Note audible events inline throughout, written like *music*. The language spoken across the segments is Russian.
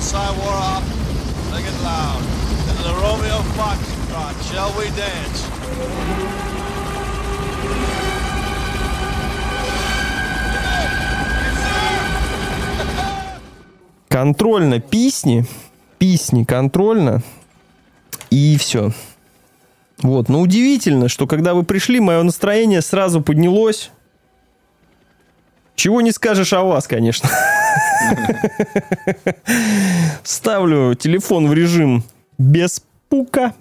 sign war off. It loud. Into the Romeo Foxtrot. Shall we dance? Контрольно писни. Писни контрольно. И все. Вот. Но удивительно, что когда вы пришли, мое настроение сразу поднялось. Чего не скажешь о вас, конечно. *laughs* Ставлю телефон в режим без пука.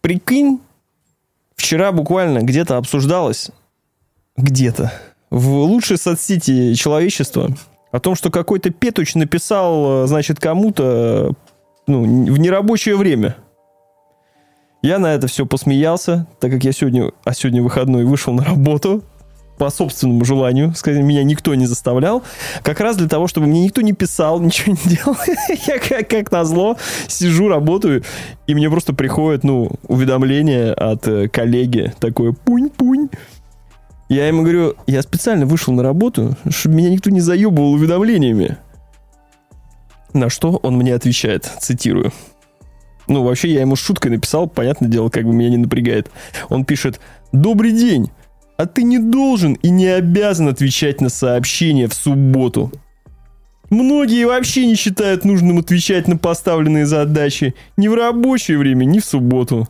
Прикинь, вчера буквально где-то обсуждалось, где-то, в лучшей соцсети человечества, о том, что какой-то петуч написал, э, значит, кому-то ну, в нерабочее время. Я на это все посмеялся, так как я сегодня, а сегодня выходной, вышел на работу по собственному желанию, сказать, меня никто не заставлял, как раз для того, чтобы мне никто не писал, *laughs* ничего не делал. *laughs* Я как, как назло сижу, работаю, и мне просто приходит, ну, уведомление от э, коллеги, такое пунь-пунь. Я ему говорю, я специально вышел на работу, чтобы меня никто не заебывал уведомлениями. На что он мне отвечает, цитирую. Ну, вообще, я ему шуткой написал, понятное дело, как бы меня не напрягает. Он пишет, «Добрый день, а ты не должен и не обязан отвечать на сообщения в субботу. Многие вообще не считают нужным отвечать на поставленные задачи ни в рабочее время, ни в субботу.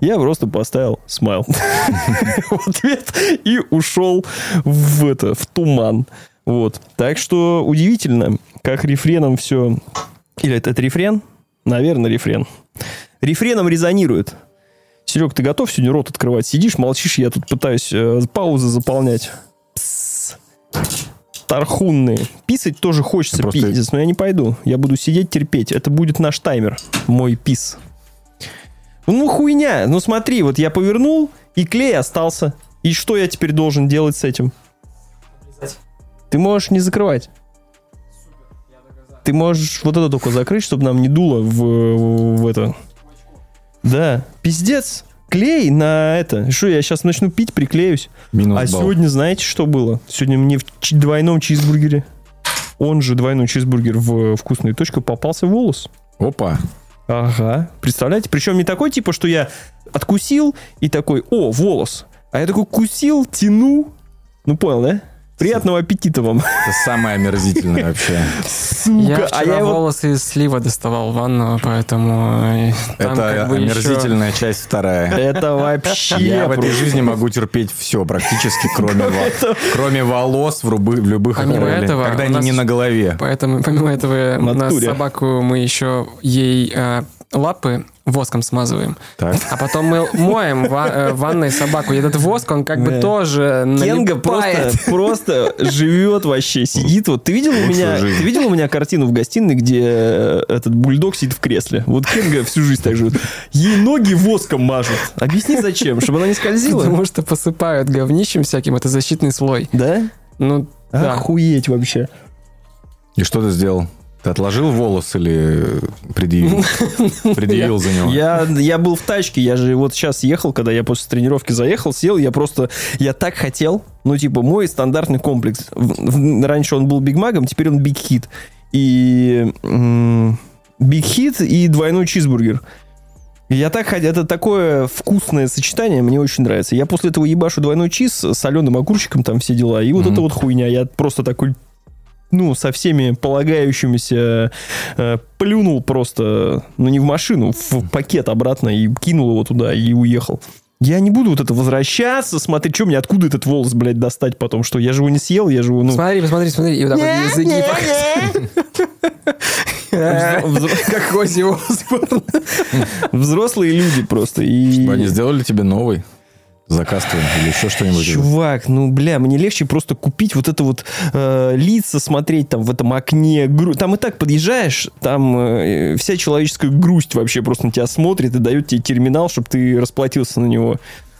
Я просто поставил смайл *laughs* в ответ и ушел в это, в туман. Вот. Так что удивительно, как рефреном все... Или это, рефрен? Наверное, рефрен. Рефреном резонирует. Серег, ты готов сегодня рот открывать? Сидишь, молчишь, я тут пытаюсь э, паузы заполнять. Пс. Тархунные. Писать тоже хочется просто- пиздец, но я не пойду. Я буду сидеть терпеть. Это будет наш таймер. Мой пис. Ну, хуйня. Ну, смотри, вот я повернул, и клей остался. И что я теперь должен делать с этим? Ты можешь не закрывать. Ты можешь вот это только закрыть, чтобы нам не дуло в, в это. Да, пиздец. Клей на это. Что, я сейчас начну пить, приклеюсь. Минус а балл. сегодня знаете, что было? Сегодня мне в двойном чизбургере, он же двойной чизбургер в вкусную точку, попался волос. Опа. Ага. Представляете? Причем не такой, типа, что я откусил и такой, о, волос. А я такой кусил, тяну. Ну, понял, да? Приятного аппетита вам. Это самое омерзительное вообще. Сука. Я а вчера я его... волосы из слива доставал в ванну, поэтому э, Это как бы еще- омерзительная часть вторая. Это вообще... Я в этой просто- жизни могу терпеть все практически, кроме, во- кроме волос в, рубы- в любых Помимо этого, когда они нас- не на голове. Поэтому, помимо этого, В у нас собаку мы еще ей э, лапы воском смазываем. Так. А потом мы моем ва- э, ванной собаку. И этот воск, он как Да. бы тоже Кенга просто, *laughs* просто живет вообще, сидит. Вот ты видел у меня, ты видел у меня картину в гостиной, где э, этот бульдог сидит в кресле? Вот Кенга всю жизнь так живет. Ей ноги воском мажут. Объясни зачем, чтобы она не скользила? Потому что посыпают говнищем всяким, это защитный слой. Да? Ну, да. Охуеть вообще. И что ты сделал? Ты отложил волос или предъявил? *laughs* Предъявил за него? Я, я был в тачке, я же вот сейчас ехал, когда я после тренировки заехал, сел, я просто, я так хотел, ну, типа, мой стандартный комплекс. Раньше он был Биг Маком, теперь он Биг Хит. И Биг Хит и двойной чизбургер. Я так хотел, это такое вкусное сочетание, мне очень нравится. Я после этого ебашу двойной чиз с соленым огурчиком, там все дела. И вот Мгм. это вот хуйня. Я просто такой ну, со всеми полагающимися э, плюнул просто, ну, не в машину, в пакет обратно и кинул его туда и уехал. Я не буду вот это возвращаться, смотреть, что мне, откуда этот волос, блядь, достать потом, что я же его не съел, я же его, ну... Смотри, посмотри, смотри. И вот так вот языки *laughs* Как Оззи. *laughs* Взрослые люди просто. И... Чтобы они сделали тебе новый заказ или еще что-нибудь. Чувак, ну, бля, мне легче просто купить вот это вот э, лица, смотреть там в этом окне. гру- Там и так подъезжаешь, там э, вся человеческая грусть вообще просто на тебя смотрит и дает тебе терминал, чтобы ты расплатился на него.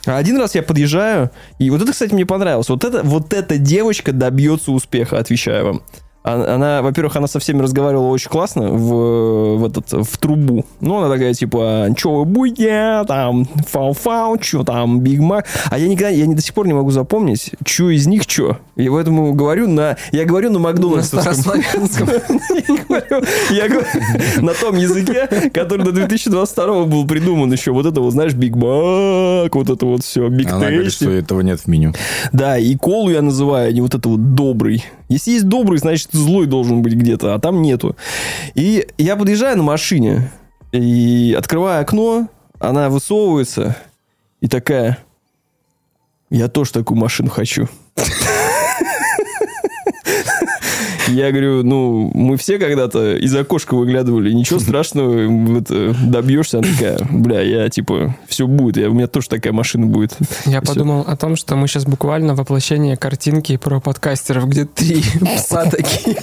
А один раз я подъезжаю, и вот это, кстати, мне понравилось. Вот, это, вот эта девочка добьется успеха, отвечаю вам. А- Она, во-первых, она со всеми разговаривала очень классно в, в этот, в трубу. Ну, она такая, типа, чё вы будете, там, фау-фау, чё там, Биг Мак. А я никогда, я не, до сих пор не могу запомнить, чё из них чё. И поэтому говорю на, я говорю на На Макдональдсовском. *laughs* Я Я говорю на том языке, который до 2022 был придуман еще. Вот это вот, знаешь, Биг Мак, вот это вот все, Биг Она говорит, что этого нет в меню. Да, и колу я называю, а не вот это вот добрый. Если есть добрый, значит злой должен быть где-то, а там нету. И я подъезжаю на машине и открываю окно, она высовывается и такая, я тоже такую машину хочу. *laughs* Я говорю, ну, мы все когда-то из окошка выглядывали, ничего страшного, вот, добьешься. Она такая, бля, я, типа, все будет, я, у меня тоже такая машина будет. Я подумал о том, что мы сейчас буквально воплощение картинки про подкастеров, где три *laughs* пса такие.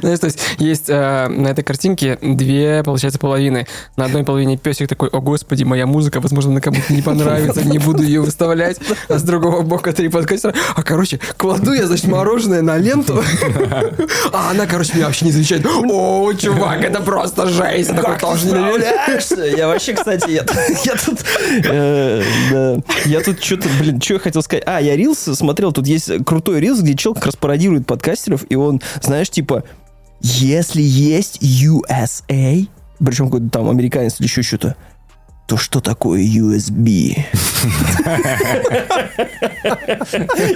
Знаешь, то есть есть э, на этой картинке две, получается, половины. На одной половине песик такой, о господи, моя музыка, возможно, на кому-то не понравится, не буду ее выставлять. А с другого бока три подкастера. А, короче, кладу я, значит, мороженое на ленту, а она, короче, меня вообще не замечает. О, чувак, это просто жесть. Я такой, тоже не? Я вообще, кстати, я, я тут... э, да. я тут что-то, блин, что я хотел сказать? А, я Рилс смотрел, тут есть крутой Рилс, где чел как раз пародирует подкастеров, и он, знаешь, типа, если есть USA, причем какой-то там американец или еще что-то, то что такое USB? И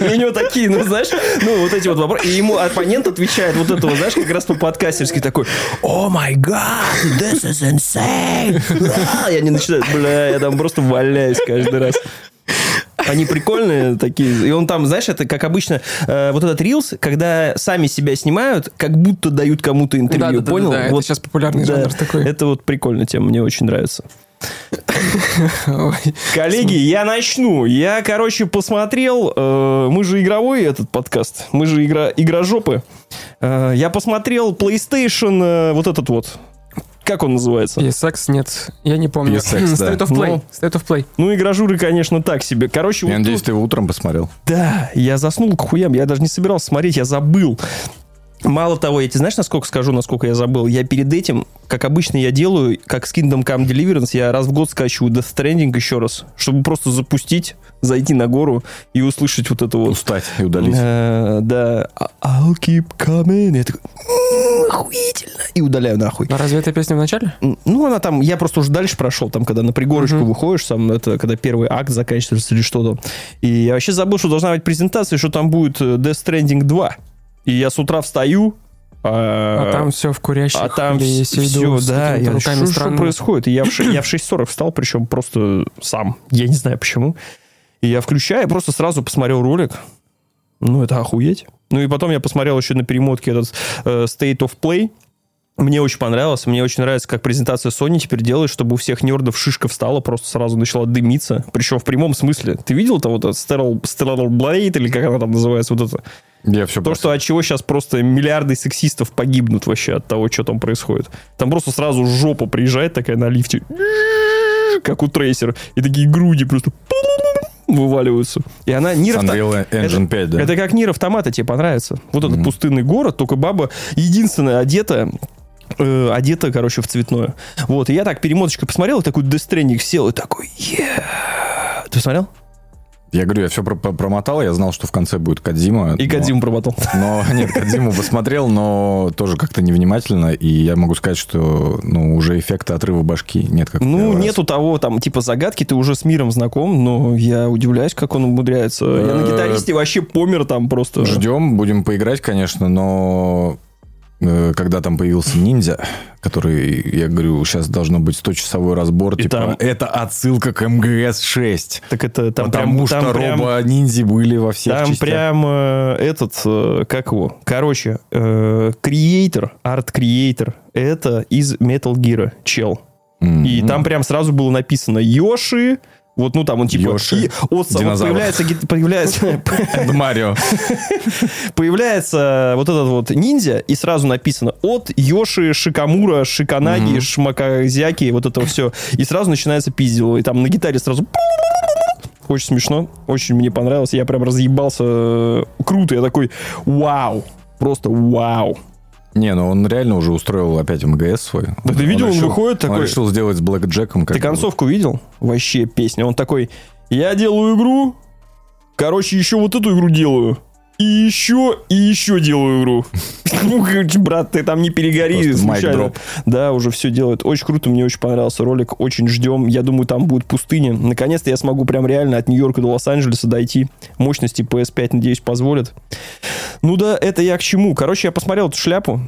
у него такие, ну, знаешь, ну, вот эти вот вопросы. И ему оппонент отвечает вот это вот, знаешь, как раз по-подкастерски такой, о май гад, this is insane. А, Я не начинаю, бля, я там просто валяюсь каждый раз. Они прикольные такие. И он там, знаешь, это как обычно, э, вот этот рилс, когда сами себя снимают, как будто дают кому-то интервью, Да-да-да-да, понял? это вот, сейчас популярный да, жанр такой. Это вот прикольная тема, мне очень нравится. Коллеги, я начну. Я, короче, посмотрел. э, мы же игровой этот подкаст. Мы же игра, игрожопы. Э, я посмотрел PlayStation, э, вот этот вот. Как он называется? PSX нет, я не помню. PSX, да. State of Play. Ну. State of Play. Ну, игражуры, конечно, так себе. Короче, Я вот надеюсь, тут- ты его утром посмотрел. Да, я заснул к хуям. Я даже не собирался смотреть, я забыл. Мало того, я тебе знаешь, насколько скажу, насколько я забыл? Я перед этим, как обычно я делаю, как с Kingdom Come Deliverance, я раз в год скачиваю Death Stranding еще раз, чтобы просто запустить, зайти на гору и услышать вот это вот. Устать и удалить. Э, да, I'll keep coming. Я такой, «М, охуительно. И удаляю нахуй. А разве эта песня в начале? Ну, она там, я просто уже дальше прошел, там, когда на пригорочку Мгм. выходишь, сам, это когда первый акт заканчивается или что-то. И я вообще забыл, что должна быть презентация, что там будет э, Death Stranding 2. И я с утра встаю, А там все в курящих а там все, да, я, что, что происходит? И я в, я в 6.40 встал, причем просто сам, я не знаю почему. И я включаю, просто сразу посмотрел ролик. Ну, это охуеть. Ну, и потом я посмотрел еще на перемотке этот э, State of Play. Мне очень понравилось. Мне очень нравится, как презентация Sony теперь делает, чтобы у всех нердов шишка встала, просто сразу начала дымиться. Причем в прямом смысле. Ты видел там вот Sterile, Sterile Blade, или как она там называется, вот это? Я все То, что от чего сейчас просто миллиарды сексистов погибнут вообще от того, что там происходит. Там просто сразу жопа приезжает такая на лифте, как у трейсера, и такие груди просто вываливаются. И она Нир Unreal Engine 5, да. Это как Нир Автомата тебе понравится. Вот этот пустынный город, только баба единственная одета э, одета, короче, в цветное. Вот, и я так перемоточкой посмотрел, и такой Stranding сел, и такой, yeah. Ты смотрел? Я говорю, я все промотал, я знал, что в конце будет Кадзима. И но- Кадзиму промотал. Но нет, Кадзиму посмотрел, но тоже как-то невнимательно. И я могу сказать, что ну, уже эффекта отрыва башки нет. Как Ну, первый раз. нету того, там, типа, загадки, ты уже с миром знаком, но я удивляюсь, как он умудряется. Я на Э, гитаристе вообще помер там просто. Ждем, будем поиграть, конечно, но когда там появился ниндзя, который, я говорю, сейчас должно быть 100-часовой разбор, И типа, там- это отсылка к МГС-6. Так это там потому прям, что там прям, робо-ниндзи были во всех там частях. прям э, этот, э, как его, короче, э, креатор, арт-креатор, это из Metal Gear, чел. М, И там прям сразу было написано Йоши, вот, ну, там он типа... Йоши. И, от- вот появляется, появляется, *laughs* Марио. *laughs* появляется вот этот вот ниндзя, и сразу написано от Йоши, Шикамура, Шиканаги, Шмаказяки, вот это все. И сразу начинается пиздило. И там на гитаре сразу... *laughs* Очень смешно, очень мне понравилось. Я прям разъебался. Круто, я такой, вау, просто вау. Не, ну он реально уже устроил опять МГС свой. Да ты видел, он решил- выходит такой- Он решил сделать с Блэк Джеком. Ты концовку видел? Вообще песня. Он такой, я делаю игру, короче, еще вот эту игру делаю. И еще, и еще делаю игру. *laughs* Ну, брат, ты там не перегори. Случайно. Да, уже все делает. Очень круто, мне очень понравился ролик. Очень ждем. Я думаю, там будет пустыня. Наконец-то я смогу прям реально от Нью-Йорка до Лос-Анджелеса дойти. Мощности PS5, надеюсь, позволят. Ну да, это я к чему? Короче, я посмотрел эту шляпу.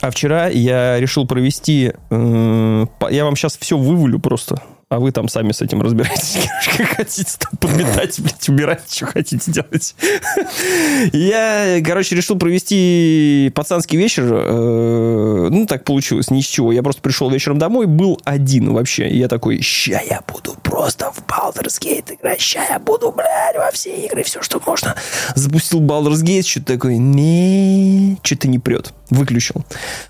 А вчера я решил провести... э, я вам сейчас все вывалю просто. А вы там сами с этим разбирайтесь. *laughs* Как хотите там подметать, блядь, убирать, что хотите делать. *laughs* Я, короче, решил провести пацанский вечер. э, Ну, так получилось, ни с чего. Я просто пришел вечером домой, был один вообще. Я такой, ща я буду просто в Baldur's Gate играть. Ща я буду, блядь, во все игры, все, что можно. Запустил Baldur's Gate, что-то такое, не, что-то не прет. Выключил.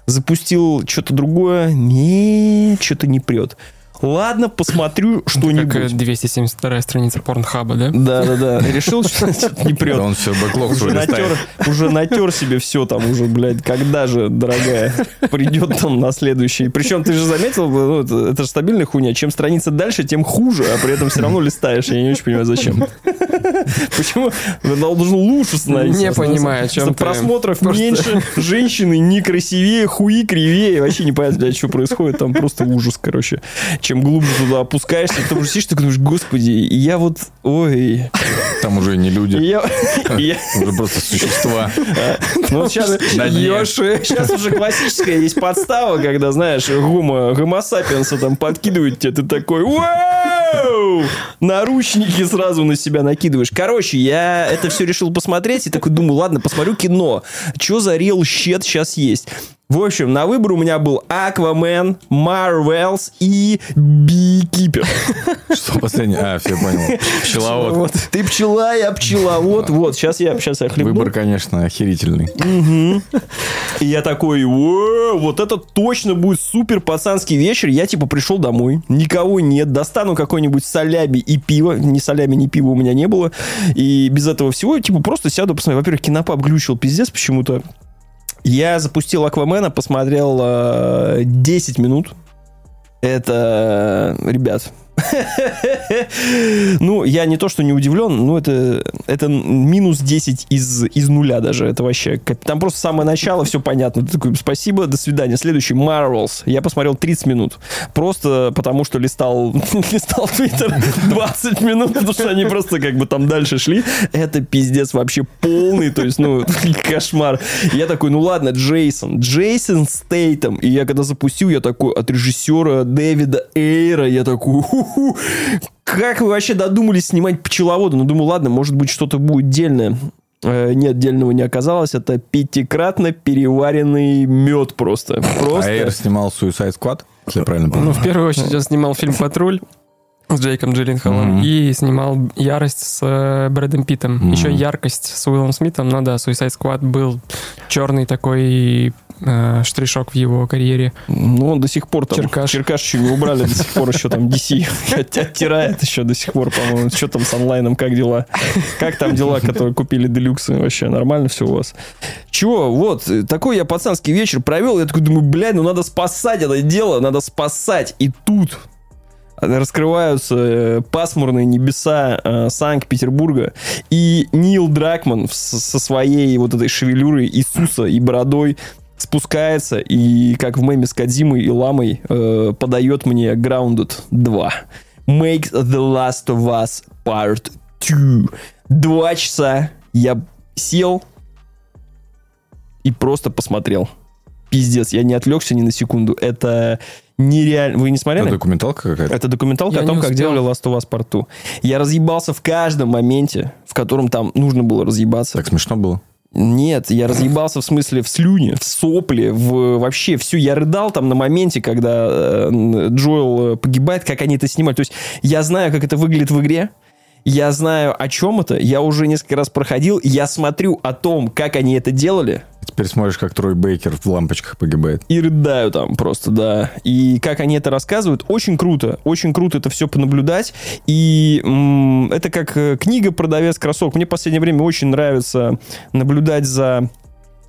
Запустил что-то другое, не, что-то не прет. Ладно, посмотрю Как э, что-нибудь. 272 страница порнхаба, да? Да, да, да. *laughs* Решил, что *laughs* не прет. Он все бэклог свой натер, уже натер себе все там уже, блядь, когда же, дорогая, *laughs* придет там на следующий. Причем ты же заметил, ну, это, это же стабильная хуйня. Чем страница дальше, тем хуже, а при этом все равно листаешь. Я не очень понимаю, зачем. Почему? Должен лучше становиться. Не понимаю, о чем. Просмотров меньше, женщины не красивее, хуи кривее. Вообще не понятно, блядь, что происходит. Там просто ужас, короче. Чем глубже туда опускаешься, ты уже ты думаешь, господи, я вот, ой, Там уже не люди, *laughs* уже просто существа. ну, сейчас. Ёши. сейчас уже классическая есть подстава, когда, знаешь, гомо, гомо сапиенса там подкидывают тебе, ты такой, вау! Наручники сразу на себя накидываешь. Короче, я это все решил посмотреть и такой думаю, ладно, посмотрю кино. Что за real shit сейчас есть? В общем, на выбор у меня был Аквамен, Марвелс и Бикипер. *laughs* Что последнее? А, все понял. Пчеловод. Ты пчела, я пчеловод. Вот, сейчас я, сейчас я хлебну. Выбор, конечно, охерительный. И я такой, «Воу, вот это точно будет супер пацанский вечер. Я типа пришел домой, никого нет, достану какой-нибудь соляби и пиво. Ни соляби, ни пива у меня не было. И без этого всего, типа, просто сяду, посмотрю. Во-первых, кинопаб глючил пиздец почему-то. Я запустил Аквамена, посмотрел э, 10 минут. Это, ребят, *laughs* ну, я не то, что не удивлен, но это, это минус 10 из, из нуля даже. Это вообще... Там просто самое начало, все понятно. Ты такой, спасибо, до свидания. Следующий, Marvels. Я посмотрел 30 минут. Просто потому, что листал, *laughs* листал Твиттер *laughs* 20 минут, потому что они просто как бы там дальше шли. Это пиздец вообще полный, то есть, ну, кошмар. Я такой, ну ладно, Джейсон. Джейсон Стейтом. И я когда запустил, я такой, от режиссера Дэвида Эйра, я такой, «Ху-ху, как вы вообще додумались снимать пчеловода? Ну, думаю, ладно, может быть, что-то будет дельное. Э, Нет, дельного не оказалось. Это пятикратно переваренный мед просто. Просто. А Эйр снимал Suicide Squad, если я правильно помню. Ну, в первую очередь, он снимал фильм «Патруль» с Джейком Джилленхолом Мгм. и снимал «Ярость» с э, Брэдом Питтом. Мгм. Еще «Яркость» с Уиллом Смитом. Ну да, Suicide Squad был черный такой э, штришок в его карьере. Ну, он до сих пор там... Черкаш. Черкаш еще не убрали, до сих пор еще там DC *laughs* от- оттирает еще до сих пор, по-моему. Что там с онлайном, как дела? Как там дела, которые купили делюксы? Вообще нормально все у вас? Чего? Вот, такой я пацанский вечер провел. Я такой думаю, блядь, ну надо спасать это дело, надо спасать. И тут раскрываются э, пасмурные небеса э, Санкт-Петербурга, и Нил Дракман со своей вот этой шевелюрой Иисуса и бородой спускается и, как в меме с Кадзимой и Ламой, э, подает мне Grounded 2. Make the Last of Us Part 2. Два часа я сел и просто посмотрел. Пиздец, я не отвлекся ни на секунду. Это нереально. Вы не смотрели? Это документалка какая-то? Это документалка Я о том, как делали Last of Us Part 2. Я разъебался в каждом моменте, в котором там нужно было разъебаться. Так смешно было. Нет, я разъебался в смысле в слюне, в сопле, в вообще всю. Я рыдал там на моменте, когда э, Джоэл э, погибает, как они это снимали. То есть я знаю, как это выглядит в игре. Я знаю, о чем это. Я уже несколько раз проходил. Я смотрю о том, как они это делали. Теперь смотришь, как Трой Бейкер в лампочках погибает. И рыдаю там просто, да. И как они это рассказывают, очень круто. Очень круто это все понаблюдать. И м, это как э, книга «Продавец кроссовок». Мне в последнее время очень нравится наблюдать за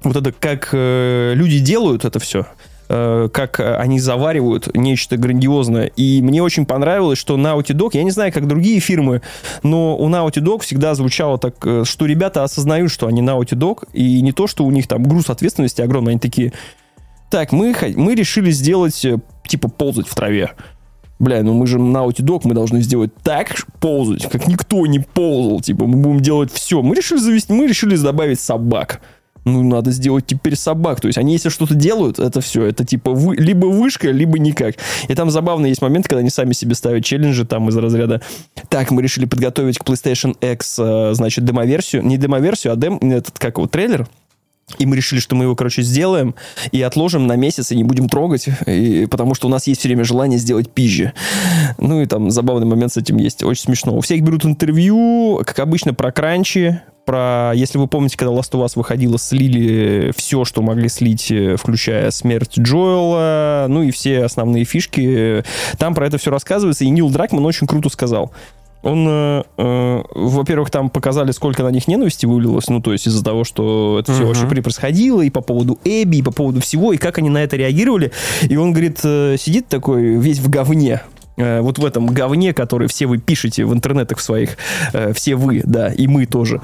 вот это как э, люди делают это все, как э, они заваривают нечто грандиозное. И мне очень понравилось, что Naughty Dog, я не знаю, как другие фирмы, но у Naughty Dog всегда звучало так, э, что ребята осознают, что они Naughty Dog, и не то, что у них там груз ответственности огромный, они такие, так, мы, мы решили сделать, э, типа, ползать в траве. Бля, ну мы же Naughty Dog, мы должны сделать так ползать, как никто не ползал. Типа, мы будем делать все. Мы решили завести, мы решили добавить собак. Ну, надо сделать теперь собак. То есть они, если что-то делают, это все. Это типа вы, либо вышка, либо никак. И там забавно есть момент, когда они сами себе ставят челленджи там из разряда. Так, мы решили подготовить к PlayStation X, э, значит, демоверсию. Не демоверсию, а дем, этот, как его, трейлер. И мы решили, что мы его, короче, сделаем и отложим на месяц и не будем трогать, и- потому что у нас есть все время желание сделать пизже. Ну и там забавный момент с этим есть, очень смешно. У всех берут интервью, как обычно, про кранчи, про, если вы помните, когда Last of Us выходила, слили все, что могли слить, э, включая смерть Джоэла, ну и все основные фишки. Там про это все рассказывается, и Нил Дракман очень круто сказал. Он, э, э, во-первых, там показали, сколько на них ненависти вылилось, ну, то есть из-за того, что это все вообще при- происходило, и по поводу Эбби, и по поводу всего, и как они на это реагировали. И он, говорит, э, сидит такой весь в говне, вот в этом говне, который все вы пишете в интернетах своих, э, все вы, да, и мы тоже.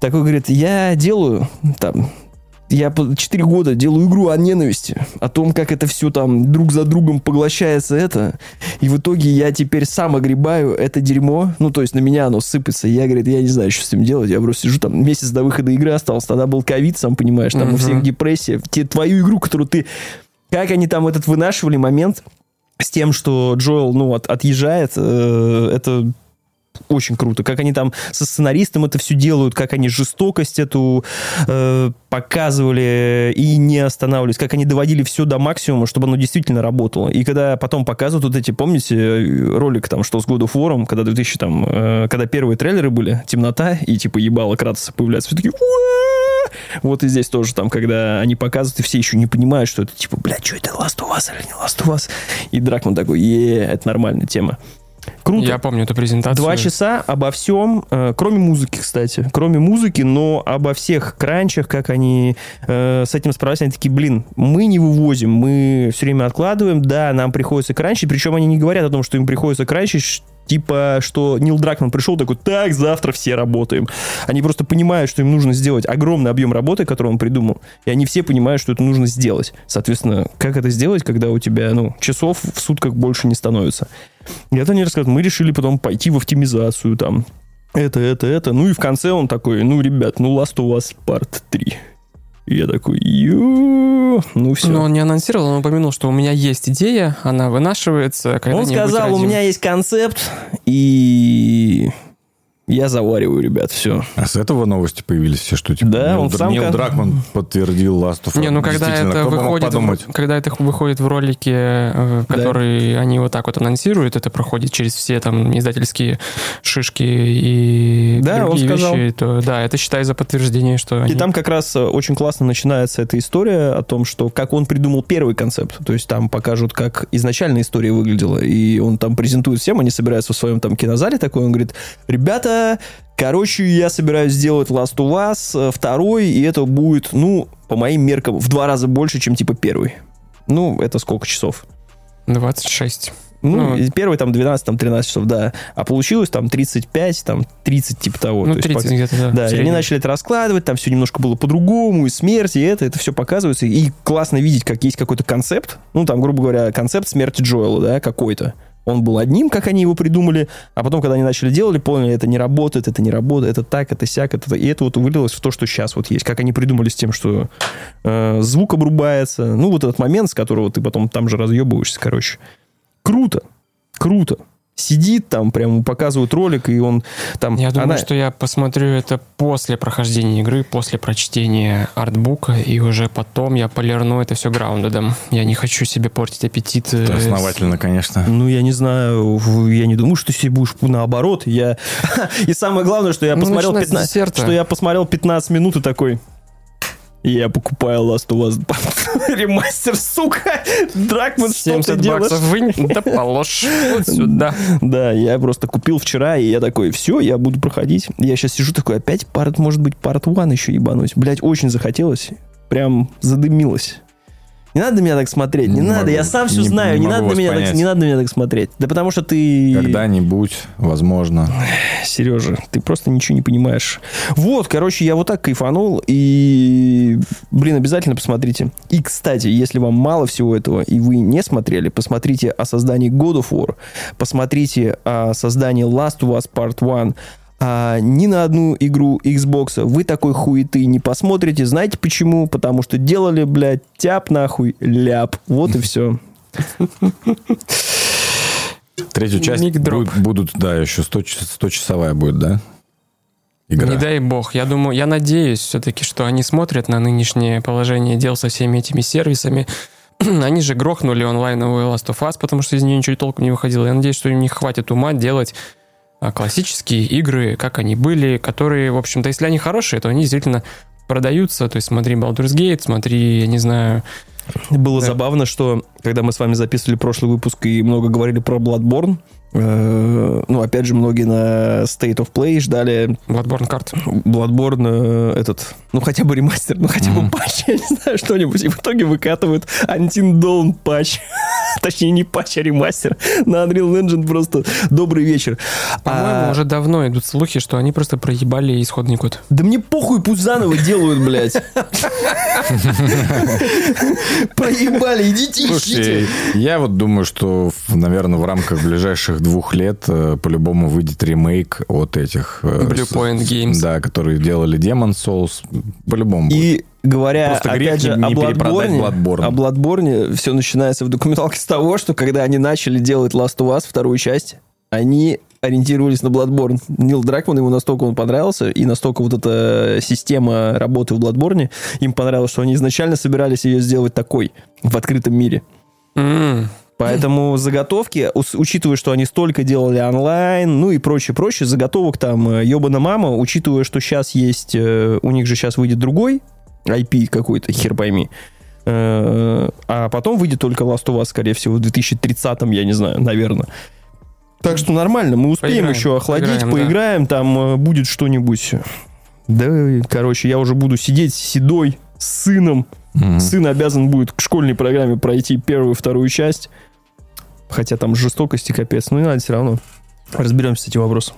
Такой говорит, я делаю там я 4 года делаю игру о ненависти, о том, как это все там друг за другом поглощается это, и в итоге я теперь сам огребаю это дерьмо, ну, то есть на меня оно сыпется, и я, говорит, я не знаю, что с этим делать, я просто сижу там, месяц до выхода игры остался, тогда был ковид, сам понимаешь, там у Мгм. всех депрессия, те, твою игру, которую ты, как они там этот вынашивали момент с тем, что Джоэл, ну, от- отъезжает, э, это очень круто. Как они там со сценаристом это все делают, как они жестокость эту э, показывали и не останавливались, как они доводили все до максимума, чтобы оно действительно работало. И когда потом показывают вот эти, помните, ролик там, что с God of когда 2000 там, э, когда первые трейлеры были, темнота, и типа ебало Кратоса появляется, все такие! Вот и здесь тоже там, когда они показывают, и все еще не понимают, что это типа, бля, что это, Last of Us или не Last of Us? И Дракман такой, е это нормальная тема. Круто. Я помню эту презентацию. Два часа обо всем, э, кроме музыки, кстати. Кроме музыки, но обо всех кранчах, как они э, с этим справляются. Они такие, блин, мы не вывозим, мы все время откладываем, да, нам приходится кранчить. Причем они не говорят о том, что им приходится кранчить, типа, что Нил Дракман пришел такой, так, завтра все работаем. Они просто понимают, что им нужно сделать огромный объем работы, который он придумал, и они все понимают, что это нужно сделать. Соответственно, как это сделать, когда у тебя, ну, часов в сутках больше не становится? И это они рассказывают. Мы решили потом пойти в оптимизацию, там, это, это, это. Ну и в конце он такой, ну, ребят, ну, Last of Us Part 3. И я такой, ё ну все. Но он не анонсировал, он упомянул, что у меня есть идея, она вынашивается. он когда-нибудь сказал, у родим». меня есть концепт, и я завариваю, ребят, все. А с этого новости появились все, что типа Да, Нил, он сам Нил Дракман подтвердил Last of Us. Не, ну когда это выходит, в, когда это выходит в ролике, э, Да. который они вот так вот анонсируют, это проходит через все там издательские шишки и Да, он другие сказал. вещи, то да, это считай за подтверждение, что И они... там как раз э, очень классно начинается эта история о том, что как он придумал первый концепт. То есть там покажут, как изначально история выглядела. И он там презентует всем, они собираются в своем там кинозале такой, он говорит, ребята, короче, я собираюсь сделать Last of Us э, второй, и это будет, ну, по моим меркам, в два раза больше, чем типа первый. Ну, это сколько часов? 26. Ну, Ну. первый там 12, там 13 часов, да. А получилось там 35, там 30 типа того. ну, То есть 30 пока- где-то, да. да, и они начали это раскладывать, там все немножко было по-другому, и смерть, и это, это все показывается. И классно видеть, как есть какой-то концепт, ну, там, грубо говоря, концепт смерти Джоэла, да, какой-то. Он был одним, как они его придумали, а потом, когда они начали делать, поняли, это не работает, это не работает, это так, это сяк, это... И это вот вылилось в то, что сейчас вот есть. Как они придумали с тем, что э, звук обрубается. Ну, вот этот момент, с которого ты потом там же разъебываешься, короче. Круто, круто. Сидит там, прям показывают ролик, и он там... Я думаю, она- что я посмотрю это после прохождения игры, после прочтения артбука, и уже потом я полирну это все граундедом. Я не хочу себе портить аппетит. э, Это Основательно, конечно. Ну, я не знаю, я не думаю, что себе будешь наоборот. Я... *laughs* И самое главное, что я Ну, посмотрел начинать с 15... десерта. что я посмотрел 15 минут и такой... Я покупаю Last of Us 2 *laughs* ремастер, сука! Дракман, что ты 70 делаешь? баксов вынь, да положь вот сюда. Да, я просто купил вчера, и я такой, все, я буду проходить. Я сейчас сижу такой, опять парт, может быть, парт 1 еще ебануть. Блять, очень захотелось. Прям задымилось. Не надо на меня так смотреть, не, Не надо, могу, я сам все не- знаю, не не, надо меня так, не надо на меня так смотреть. Да потому что ты... Когда-нибудь, возможно. Сережа, ты просто ничего не понимаешь. Вот, короче, я вот так кайфанул, и, блин, обязательно посмотрите. И, кстати, если вам мало всего этого, и вы не смотрели, посмотрите о создании God of War, посмотрите о создании Last of Us Part 1, а ни на одну игру Xbox вы такой хуеты не посмотрите. Знаете почему? Потому что делали, блядь, тяп нахуй, ляп. Вот и все. Третью часть будет- будут, да, еще 100, 100-часовая будет, да? Игра. Не дай бог. Я думаю, я надеюсь все-таки, что они смотрят на нынешнее положение дел со всеми этими сервисами. *clears throat* Они же грохнули онлайновую Last of Us, потому что из нее ничего толком не выходило. Я надеюсь, что у них хватит ума делать классические игры, как они были, которые, в общем-то, если они хорошие, то они действительно продаются. То есть смотри Baldur's Gate, смотри, я не знаю, Было Да. забавно, что когда мы с вами записывали прошлый выпуск и много говорили про Bloodborne, ну, опять же, многие на State of Play ждали Bloodborne Card. Bloodborne э, этот, ну, хотя бы ремастер, ну, хотя бы Мгм. патч, *laughs* я не знаю, что-нибудь. И в итоге выкатывают Until Dawn патч. *laughs* Точнее, не патч, а ремастер на Unreal Engine просто добрый вечер. По-моему, А, уже давно идут слухи, что они просто проебали исходный код. Да мне похуй, пусть заново делают, блядь. *laughs* Проебали, идите ищите. Я вот думаю, что, наверное, в рамках ближайших двух лет э, по-любому выйдет ремейк от этих... э, Blue Point Games. Да, которые делали Demon Souls. По-любому будет. И говоря, Просто грех опять же, не- о Bloodborne, Bloodborne. о Bloodborne все начинается в документалке с того, что когда они начали делать Last of Us, вторую часть, они ориентировались на Bloodborne. Нил Дракман, ему настолько он понравился, и настолько вот эта система работы в Bloodborne им понравилась, что они изначально собирались ее сделать такой, в открытом мире. М, Поэтому заготовки, учитывая, что они столько делали онлайн, ну и прочее, прочее, заготовок там э, ебана мама, учитывая, что сейчас есть, э, у них же сейчас выйдет другой IP какой-то, хер пойми, Э, а потом выйдет только Last of Us, скорее всего, в 2030-м, я не знаю, наверное. Так что нормально, мы успеем Поиграем, еще охладить, поиграем, поиграем, да. там э, будет что-нибудь. Да, короче, я уже буду сидеть седой с сыном, Мгм. Сын обязан будет к школьной программе пройти первую и вторую часть. Хотя там жестокости капец. Ну, не надо все равно. Разберемся с этим вопросом.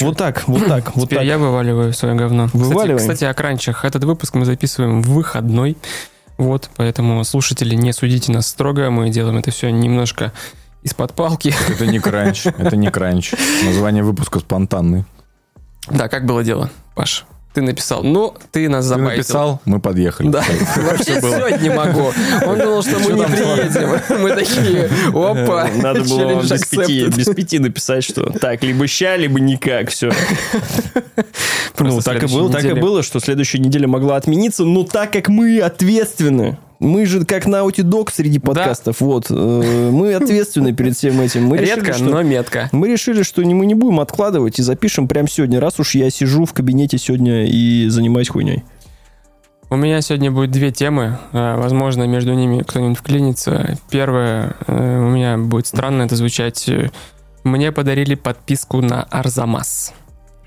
Вот так, вот так, вот Теперь так. я вываливаю свое говно. Вываливай. Кстати, кстати, о кранчах. Этот выпуск мы записываем в выходной. Вот, поэтому слушатели, не судите нас строго. Мы делаем это все немножко из-под палки. Это не кранч, это не кранч. Название выпуска спонтанный. Да, как было дело, Паш? Ты написал. Ну, ты нас Ты забайтил. написал, мы подъехали. Да, вообще сегодня не могу. Он думал, что мы не приедем. Мы такие, опа, Э, Надо было без пяти, написать, что так, либо ща, либо никак, все. Ну, так и было, так и было, что следующая неделя могла отмениться, но так как мы ответственны, мы же как Naughty Dog среди подкастов, вот, э, мы ответственны перед всем этим. Мы решили, Редко, что- но метко. Мы решили, что не, мы не будем откладывать и запишем прямо сегодня, раз уж я сижу в кабинете сегодня и занимаюсь хуйней. У меня сегодня будет две темы. Э, Возможно, между ними кто-нибудь вклинится. Первое, э, у меня будет странно это звучать. Мне подарили подписку на Арзамас.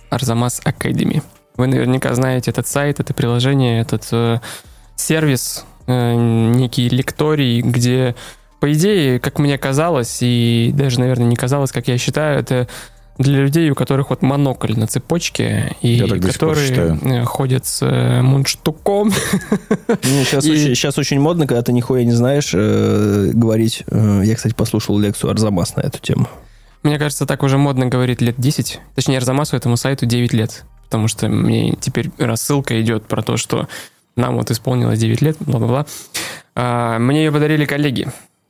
Арзамас Academy. Вы наверняка знаете этот сайт, это приложение, этот э, сервис, э, некий лекторий, где, по идее, как мне казалось, и даже, наверное, не казалось, как я считаю, это для людей, у которых вот монокль на цепочке, и которые э, ходят с э, мундштуком, *laughs* Ну, сейчас, И- очень, сейчас очень модно, когда ты нихуя не знаешь, э, говорить. Э, я, кстати, послушал лекцию Арзамас на эту тему. Мне кажется, так уже модно говорить лет 10. Точнее, Арзамасу этому сайту 9 лет. Потому что мне теперь рассылка идет про то, что нам вот исполнилось 9 лет, бла-бла-бла. А, мне ее подарили коллеги.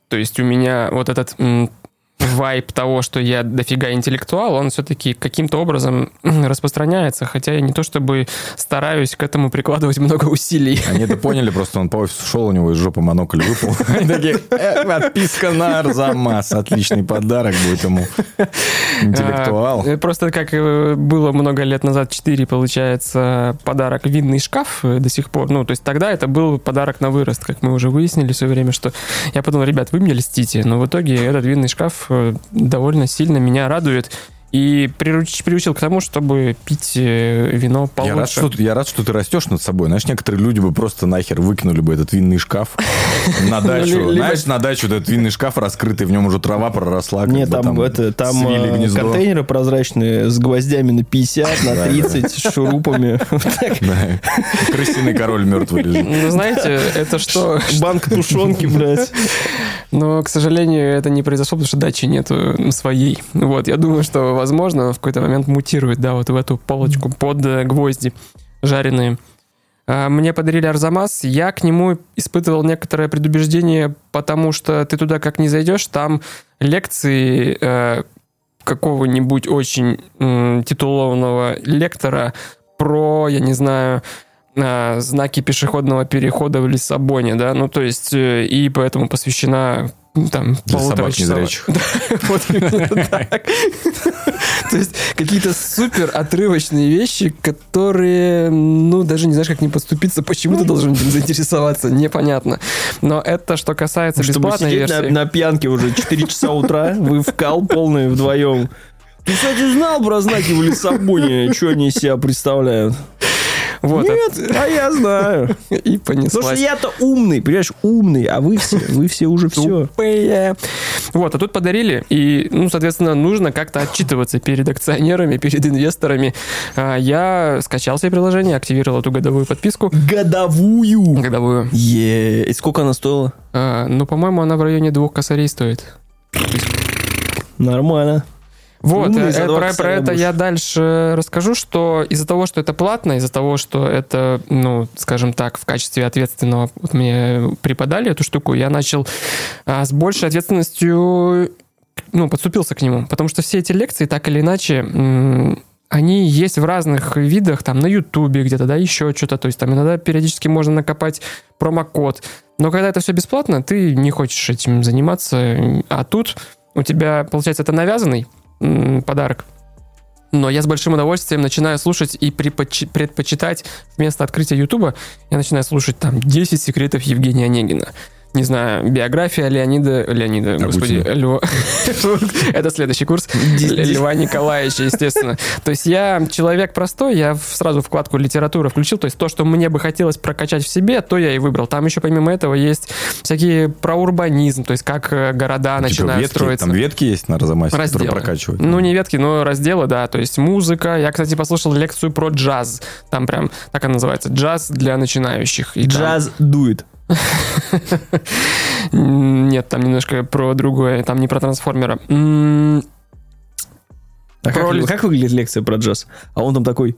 То есть у меня вот этот м, вайб того, что я дофига интеллектуал, он все-таки каким-то образом *clears throat* распространяется, хотя я не то чтобы стараюсь к этому прикладывать много усилий. Они это поняли, просто он по офису шел, у него из жопы монокль выпал. *laughs* Они такие, «Э, подписка на Арзамас, отличный подарок будет ему. *laughs* Интеллектуал. А, Просто как э, было много лет назад, 4, получается, подарок винный шкаф до сих пор. Ну, то есть тогда это был подарок на вырост, как мы уже выяснили все время, что я подумал, ребят, вы мне льстите, но в итоге этот винный шкаф довольно сильно меня радует и прируч- приучил к тому, чтобы пить э, вино получше. Я рад, что, я рад, что ты растешь над собой. Знаешь, некоторые люди бы просто нахер выкинули бы этот винный шкаф *laughs* на дачу. либо- Знаешь, на дачу этот винный шкаф раскрытый, в нем уже трава проросла. как Нет, бы там, это, там свили э, контейнеры прозрачные с гвоздями на 50, на 30, с шурупами. *laughs* Крысиный король мертвый лежит. Ну, знаете, это что? Банка тушенки, блядь. *laughs* Но, к сожалению, это не произошло, потому что дачи нету своей. Вот, я думаю, что, возможно, в какой-то момент мутирует, да, вот в эту полочку под э, гвозди жареные. А, Мне подарили Арзамас, я к нему испытывал некоторое предубеждение, потому что ты туда как не зайдешь, там лекции э, какого-нибудь очень м, титулованного лектора про, я не знаю, а, знаки пешеходного перехода в Лиссабоне, да, ну то есть э, и поэтому посвящена м, там Для собак незрячих. *laughs* Вот именно *laughs* так. То есть какие-то супер отрывочные вещи, которые, ну, даже не знаешь, как не подступиться, почему ты должен этим заинтересоваться, непонятно. Но это что касается бесплатной версии. на пьянке уже 4 часа утра, вы в кал полный вдвоем. Ты, кстати, знал про знаки в Лиссабоне, что они из себя представляют? Вот, Нет, а я знаю. и Потому что понеслась. я-то умный, понимаешь, умный, а вы все, вы все уже все. Тупые. Вот, а тут подарили, и, ну, соответственно, нужно как-то отчитываться перед акционерами, перед инвесторами. А, Я скачал себе приложение, активировал эту годовую подписку. Годовую. Годовую. Е, И сколько она стоила? А, Ну, по-моему, она в районе двух косарей стоит. Нормально. Вот, Умный э, за э, два про, про это будешь. я дальше расскажу, что из-за того, что это платно, из-за того, что это, ну, скажем так, в качестве ответственного вот мне преподали эту штуку, я начал а, с большей ответственностью, ну, подступился к нему, потому что все эти лекции, так или иначе, они есть в разных видах, там, на Ютубе где-то, да, еще что-то, то есть там иногда периодически можно накопать промокод, но когда это все бесплатно, ты не хочешь этим заниматься, а тут у тебя, получается, это навязанный подарок. Но я с большим удовольствием начинаю слушать и предпочитать вместо открытия Ютуба, я начинаю слушать там 10 секретов Евгения Онегина. Не знаю, биография Леонида... Леонида, господи, Агутина. Льва... *laughs* Это следующий курс. Льва Николаевича, естественно. То есть я человек простой, я сразу вкладку литература включил, то есть то, что мне бы хотелось прокачать в себе, то я и выбрал. Там еще помимо этого есть всякие про урбанизм, то есть как э, города начинают ветки, строиться. там ветки есть на Арзамасе, которые Разделы. прокачивают. Ну, не ветки, но разделы, да. То есть музыка. Я, кстати, послушал лекцию про джаз. Там прям, так она называется, джаз для начинающих. И там- Джаз дует. *laughs* Нет, там немножко про другое. Там не про трансформера. А как, Про ли- как выглядит лекция про джаз? А он там такой...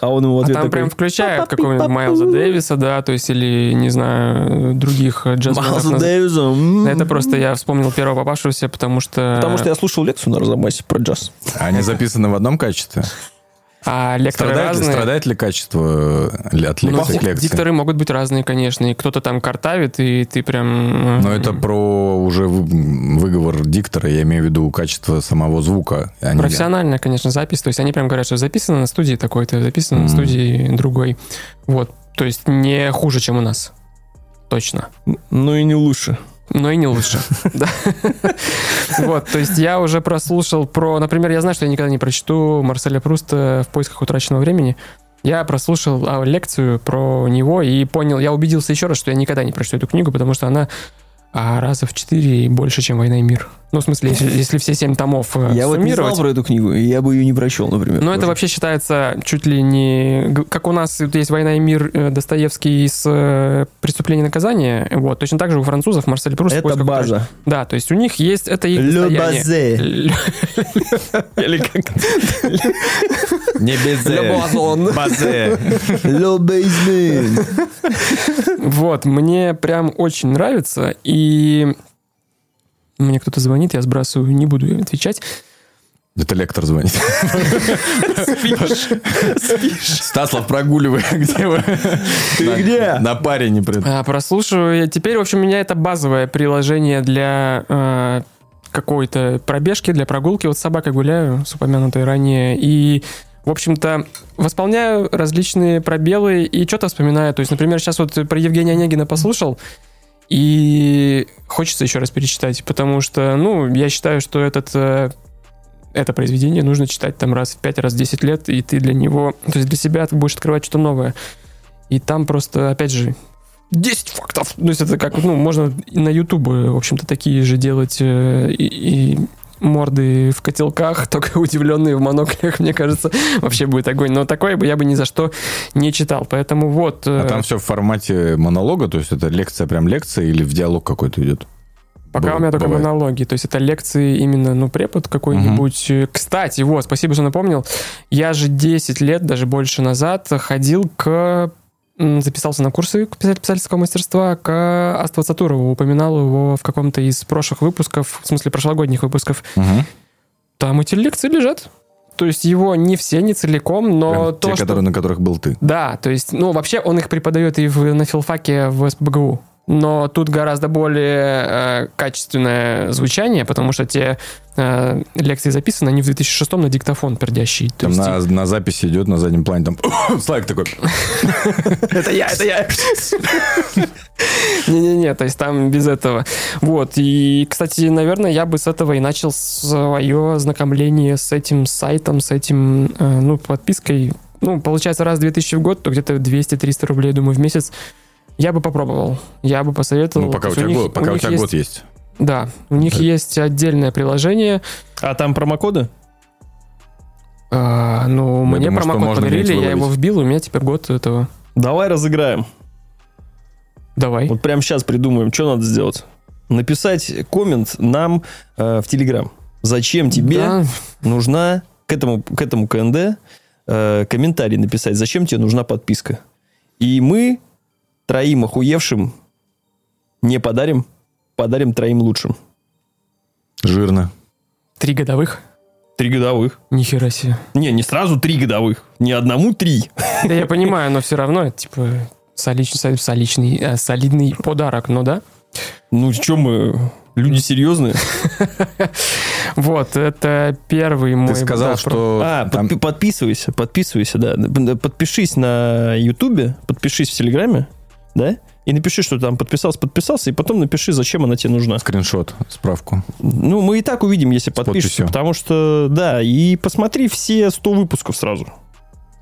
А он ему в А ответ там такой... прям включают какого-нибудь Майлза Дэвиса, да, то есть, или, не знаю, других джазменов. Майлза наз- Дэвиса. м. Это просто я вспомнил первого попавшегося, потому что... Потому что я слушал лекцию на Арзамасе про джаз. Они записаны в одном качестве? А лекторы Страдает, ли- разные. страдает ли качество э, от Ну, лекции к лекции? дикторы могут быть разные, конечно. И кто-то там картавит, и ты прям... Но это про уже вы- выговор диктора, я имею в виду качество самого звука. а не- Профессиональная, конечно, запись. То есть они прям говорят, что записано на студии такой-то, записано на Мгм. студии другой. Вот. То есть не хуже, чем у нас. Точно. Ну и не лучше. Но и не лучше. *laughs* Вот, то есть я уже прослушал про... Например, я знаю, что я никогда не прочту Марселя Пруста «В поисках утраченного времени». Я прослушал а, лекцию про него и понял, я убедился еще раз, что я никогда не прочту эту книгу, потому что она а, раза в четыре больше, чем «Война и мир». Ну, в смысле, если, если все семь томов э, Я вот не знал про эту книгу, и я бы ее не прочел, например. Но это вообще считается чуть ли не... Как у нас тут есть «Война и мир» э, Достоевский из э, «Преступления и наказания», вот, точно так же у французов Марсель Пруст. «В Это база. утраченного». Да, то есть у них есть... Это их Le. Л- *laughs* Или как? Не безе. Le. Базе. Le. *laughs* *laughs* Вот, мне прям очень нравится, и мне кто-то звонит, я сбрасываю, не буду отвечать. Это лектор звонит. Стаслав, прогуливай. *laughs* Где вы? Ты где? На паре не пред... А, прослушиваю. я. Теперь, в общем, у меня это базовое приложение для э, какой-то пробежки, для прогулки. Вот с собакой гуляю, с упомянутой ранее. И, в общем-то, восполняю различные пробелы и что-то вспоминаю. То есть, например, сейчас вот про Евгения Онегина послушал, и хочется еще раз перечитать, потому что, ну, я считаю, что этот э, это произведение нужно читать там раз в 5, раз в 10 лет, и ты для него, то есть для себя ты будешь открывать что-то новое. И там просто, опять же, 10 фактов. То есть это как, ну, можно на YouTube, в общем-то, такие же делать э, и, и морды в котелках, *laughs* только удивленные в моноклях, мне кажется, вообще будет огонь. Но такое бы я бы ни за что не читал. Поэтому вот... э, А там все в формате монолога, то есть это лекция прям лекция или в диалог какой-то идет? Пока Быва- у меня только бывает. монологи, то есть это лекции именно, ну, препод какой-нибудь. Э, Кстати, вот, спасибо, что напомнил. Я же 10 лет, даже больше назад, ходил к... Записался на курсы писатель- писательского мастерства к Аству Цатурову. Упоминал его в каком-то из прошлых выпусков, в смысле прошлогодних выпусков. Мгм. Там эти лекции лежат. То есть его не все, не целиком, но Прям то, те, что... которые, на которых был ты. Да, то есть, ну, вообще он их преподает и в, на филфаке в СПБГУ. Но тут гораздо более э, качественное звучание, потому что те э, лекции записаны, они в 2006 на диктофон пердящий. Там есть- на, на записи идет на заднем плане, там *coughs* Слайк такой. *laughs* Это я, это я. *laughs* Не-не-не, то есть там без этого. Вот, и, кстати, наверное, я бы с этого и начал свое знакомление с этим сайтом, с этим, э, ну, подпиской. Ну, получается, раз в 2000 в год, то где-то 200-300 рублей, думаю, в месяц. Я бы попробовал. Я бы посоветовал. Ну, пока у тебя них- год, пока у них тебя есть- год есть. Да, у них Да. есть отдельное приложение. А там промокоды? А, ну, мне думаю, промокод можно подарили, я его вбил, у меня теперь год этого. Давай разыграем. Давай. Вот прямо сейчас придумаем, что надо сделать. Написать коммент нам э, в Телеграм. Зачем тебе Да, нужна к этому, к этому КНД э, комментарий написать, зачем тебе нужна подписка. И мы троим охуевшим не подарим, подарим троим лучшим. Жирно. три годовых. Три годовых. Нихера себе. Не, не сразу три годовых. Не одному три. Да я понимаю, но все равно это типа соличный, соличный, э, солидный подарок, ну да? Ну, что мы, люди серьезные. *laughs* Вот, это первый мой... Ты сказал, что... А, подписывайся, подписывайся, да. Подпишись на Ютубе, подпишись в Телеграме, да? И напиши, что там подписался, подписался, и потом напиши, зачем она тебе нужна. Скриншот, справку. Ну, мы и так увидим, если подпишешься, потому что, да, и посмотри все 100 выпусков сразу.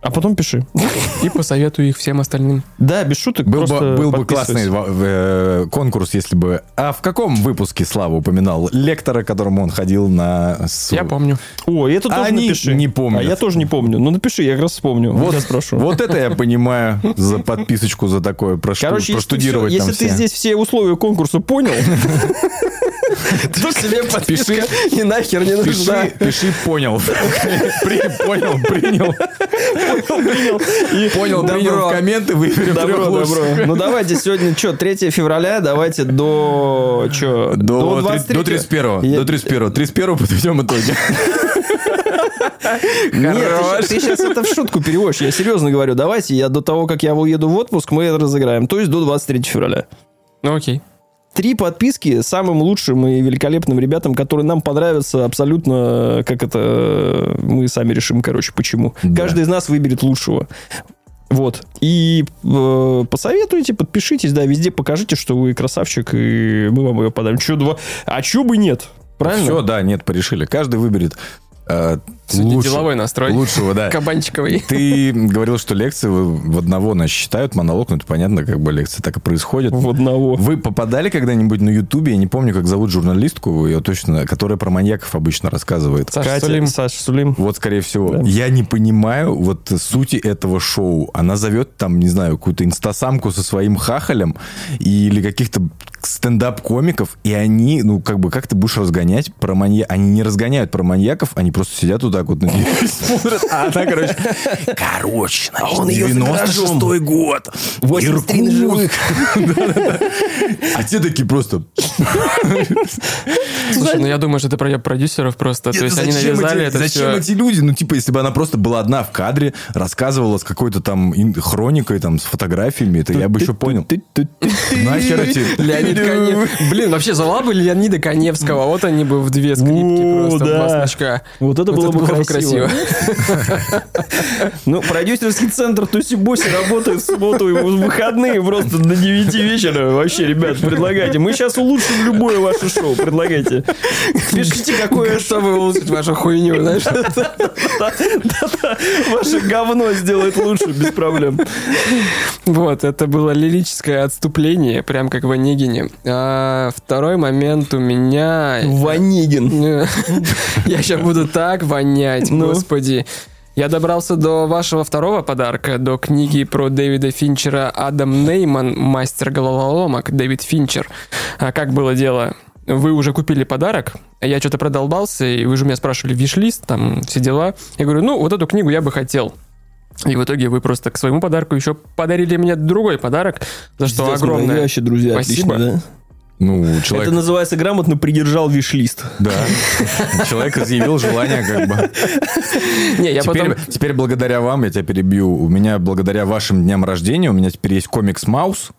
А потом пиши. *laughs* И посоветую их всем остальным. Да, без шуток, Был бы, был бы классный э, конкурс, если бы... А в каком выпуске Слава упоминал лектора, к которому он ходил на... Я помню. О, это тоже Они напиши. не помнят. А я тоже не помню. Ну, напиши, я как раз вспомню. Вот, я спрошу. вот это я понимаю за подписочку, за такое прошту- Короче, если, ты, проштудировать если ты здесь все условия конкурса понял, *laughs* себе подписка и нахер не нужна. Пиши, понял. Понял, принял. Понял, принял комменты, выберем Добро, добро. Ну, давайте сегодня, что, 3 февраля, давайте до, что, До, три- 23? до 31 Я- До 31 31 подведем итоги. Нет, ты, сейчас это в шутку переводишь. Я серьезно говорю, давайте я до того, как я уеду в отпуск, мы это разыграем. То есть до 23 февраля. Ну окей. Три подписки самым лучшим и великолепным ребятам, которые нам понравятся абсолютно, как это, мы сами решим, короче, почему. Да. Каждый из нас выберет лучшего. Вот. И э, посоветуйте, подпишитесь, да, везде покажите, что вы красавчик, и мы вам ее подарим. Чё, два... А чё бы нет? Правильно? Все, да, нет, порешили. Каждый выберет э, Сегодня лучше- деловой настрой. лучшего, да. Кабанчиковый. Ты говорил, что лекции в одного нас считают, монолог, ну это понятно, как бы лекции так и происходят. В одного. Вы попадали когда-нибудь на Ютубе, я не помню, как зовут журналистку, ее точно, которая про маньяков обычно рассказывает. Саша Катя, Сулим. Саша Сулим. Вот, скорее всего. Да. Я не понимаю вот сути этого шоу. Она зовет там, не знаю, какую-то инстасамку со своим хахалем или каких-то стендап-комиков, и они, ну, как бы, как ты будешь разгонять про манья... Они не разгоняют про маньяков, они просто сидят вот так вот на нее *laughs* смотрят. А она, короче... Короче, А он за 96-й год. 83 Иркутск. Да-да-да. А те такие просто... Слушай, ну я думаю, что это проеб продюсеров просто. То есть они навязали это Зачем эти люди? Ну, типа, если бы она просто была одна в кадре, рассказывала с какой-то там хроникой, там, с фотографиями, это я бы еще понял. Нахер эти... Леонид Конев. Блин, вообще звала бы Леонида Коневского. Вот они бы в две скрипки просто, два значка. Вот это было бы красиво. красиво. Ну, продюсерский центр Туси-Боси работает в субботу и в выходные просто до 9 вечера. Вообще, ребят, предлагайте. Мы сейчас улучшим любое ваше шоу. Предлагайте. Пишите, какое. Чтобы улучшить вашу хуйню, знаешь? Ваше говно сделает лучше, без проблем. Вот, это было лирическое отступление, прям как в Онегине. А второй момент у меня... Ванигин. Я сейчас буду так вонять, Ну? господи. Я добрался до вашего второго подарка, до книги про Дэвида Финчера «Адам Нейман. Мастер головоломок». Дэвид Финчер. А как было дело? Вы уже купили подарок, я что-то продолбался, и вы же меня спрашивали виш-лист, там все дела. Я говорю, ну, вот эту книгу я бы хотел. И в итоге вы просто к своему подарку еще подарили мне другой подарок, за что Пиздец, огромное. Вообще, друзья, Спасибо. отлично, да? Ну, человек... Это называется грамотно придержал виш-лист. Да. Человек изъявил желание как бы. Не, я теперь, потом... теперь благодаря вам, я тебя перебью, у меня благодаря вашим дням рождения, у меня теперь есть комикс Маус,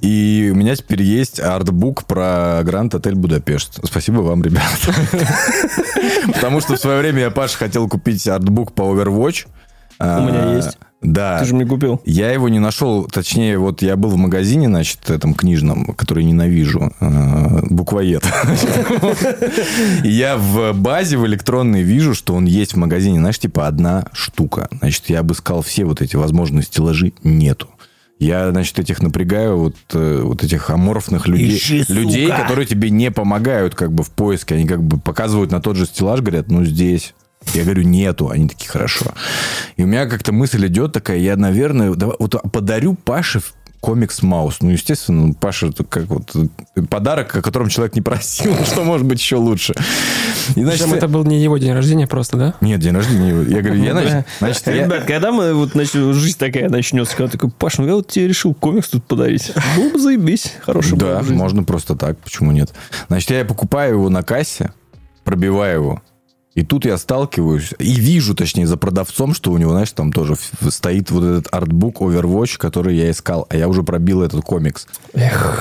и у меня теперь есть артбук про Гранд Отель Будапешт. Спасибо вам, ребят. Потому что в свое время я, Паша, хотел купить артбук по Overwatch. У меня есть. Да. Ты же мне купил. Я его не нашел, точнее, вот я был в магазине, значит, этом книжном, который ненавижу, э, буквоед. Я в базе в электронной вижу, что он есть в магазине, знаешь, типа одна штука. Значит, я обыскал все вот эти возможные стеллажи, нету. Я, значит, этих напрягаю, вот, э, вот этих аморфных людей, Ищи, сука. людей, которые тебе не помогают как бы в поиске. Они как бы показывают на тот же стеллаж, говорят, ну, здесь. Я говорю, нету. Они такие, хорошо. И у меня как-то мысль идет такая, я, наверное, давай, вот подарю Паше комикс Маус. Ну, естественно, ну, Паша, это как вот э, подарок, о котором человек не просил, *laughs* что может быть еще лучше. И, значит, Причем это был не его день рождения просто, да? Нет, день рождения. его. Я говорю, я, значит, *laughs* значит, я- Ребят, когда мы вот начнем, жизнь такая начнется, когда такой, Паш, ну я вот тебе решил комикс тут подарить. Было бы заебись. Хороший Да, можно просто так, почему нет? Значит, я покупаю его на кассе, пробиваю его, и тут я сталкиваюсь, и вижу, точнее, за продавцом, что у него, знаешь, там тоже стоит вот этот артбук Overwatch, который я искал, а я уже пробил этот комикс.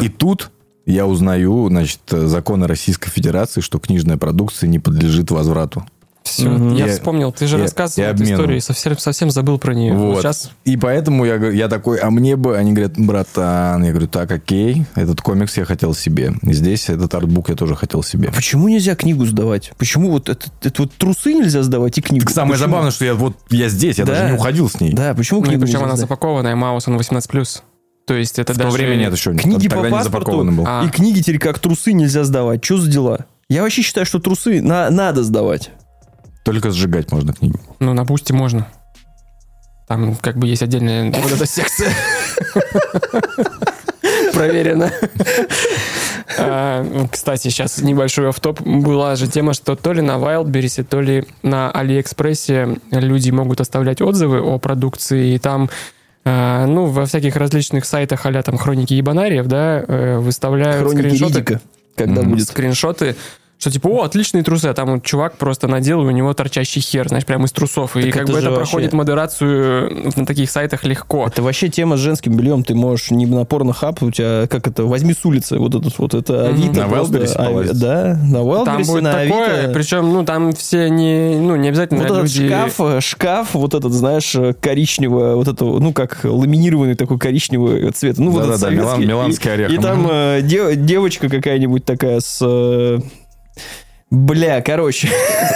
И тут я узнаю, значит, законы Российской Федерации, что книжная продукция не подлежит возврату. Все, Мгм. я И- вспомнил, ты же и- рассказывал и эту историю, и совсем, совсем забыл про нее. Вот. Сейчас И поэтому я, я такой, а мне бы, они говорят, братан, я говорю, так, окей, этот комикс я хотел себе. И здесь этот артбук я тоже хотел себе. А почему нельзя книгу сдавать? Почему вот это, это вот трусы нельзя сдавать и книгу? Так самое Почему? забавное, что я вот я здесь, я Да. даже не уходил с ней. Да, почему Ну, книгу причем нельзя она сдать? запакованная, Маус, он 18+. То есть это В даже... то время нет еще. Книги тогда по не паспорту запакованы был. А. и книги теперь как трусы нельзя сдавать. Что за дела? Я вообще считаю, что трусы на- надо сдавать. Только сжигать можно книги. Ну, на Boosty можно. Там как бы есть отдельная вот эта секция. Проверено. А, Кстати, сейчас небольшой офф-топ. Была же тема, что то ли на Wildberries, то ли на Алиэкспрессе люди могут оставлять отзывы о продукции, и там а, ну, во всяких различных сайтах а там хроники ебанариев, да, э, выставляют Хроники скриншоты. Ридика. Когда Мгм. будет. скриншоты, что типа, о, отличные трусы, а там вот чувак просто надел, и у него торчащий хер, знаешь, прямо из трусов. И Так как это бы это вообще- проходит модерацию на таких сайтах легко. Это вообще тема с женским бельем. Ты можешь не на порнохаб, у тебя, как это, возьми с улицы, вот этот вот, это. Авито. На. Wildberries полазить? Да, на Там Wildberries, будет на такое, Авито. причем, ну, там все не, ну, не обязательно Вот этот люди... шкаф, э, шкаф, вот этот, знаешь, э, коричневого, вот это, ну, как ламинированный такой коричневый цвет. Ну, вот этот Да-да-да, Милан- советский. миланский орех. И, и там э, де- девочка какая-нибудь такая с... э, Бля, короче.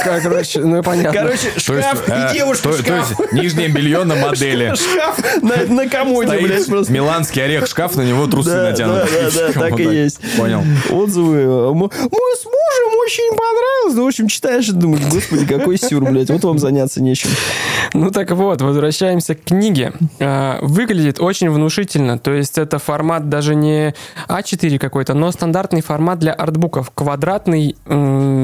Короче, ну, понятно. Короче, То есть, шкаф э, и девушка то- то шкаф. есть нижнее белье на модели. Шкаф на, на комоде, Стоит блядь, просто. Миланский орех, шкаф, на него трусы Да, натянуты. да, да, да, *laughs* так Вот и есть. Понял. Отзывы. э, м- Мой с мужем очень понравилось. Ну, в общем, читаешь и думаешь, господи, какой сюр, блядь, вот вам заняться нечем. Ну так вот, возвращаемся к книге. А, Выглядит очень внушительно, то есть это формат даже не А4 какой-то, но стандартный формат для артбуков. Квадратный,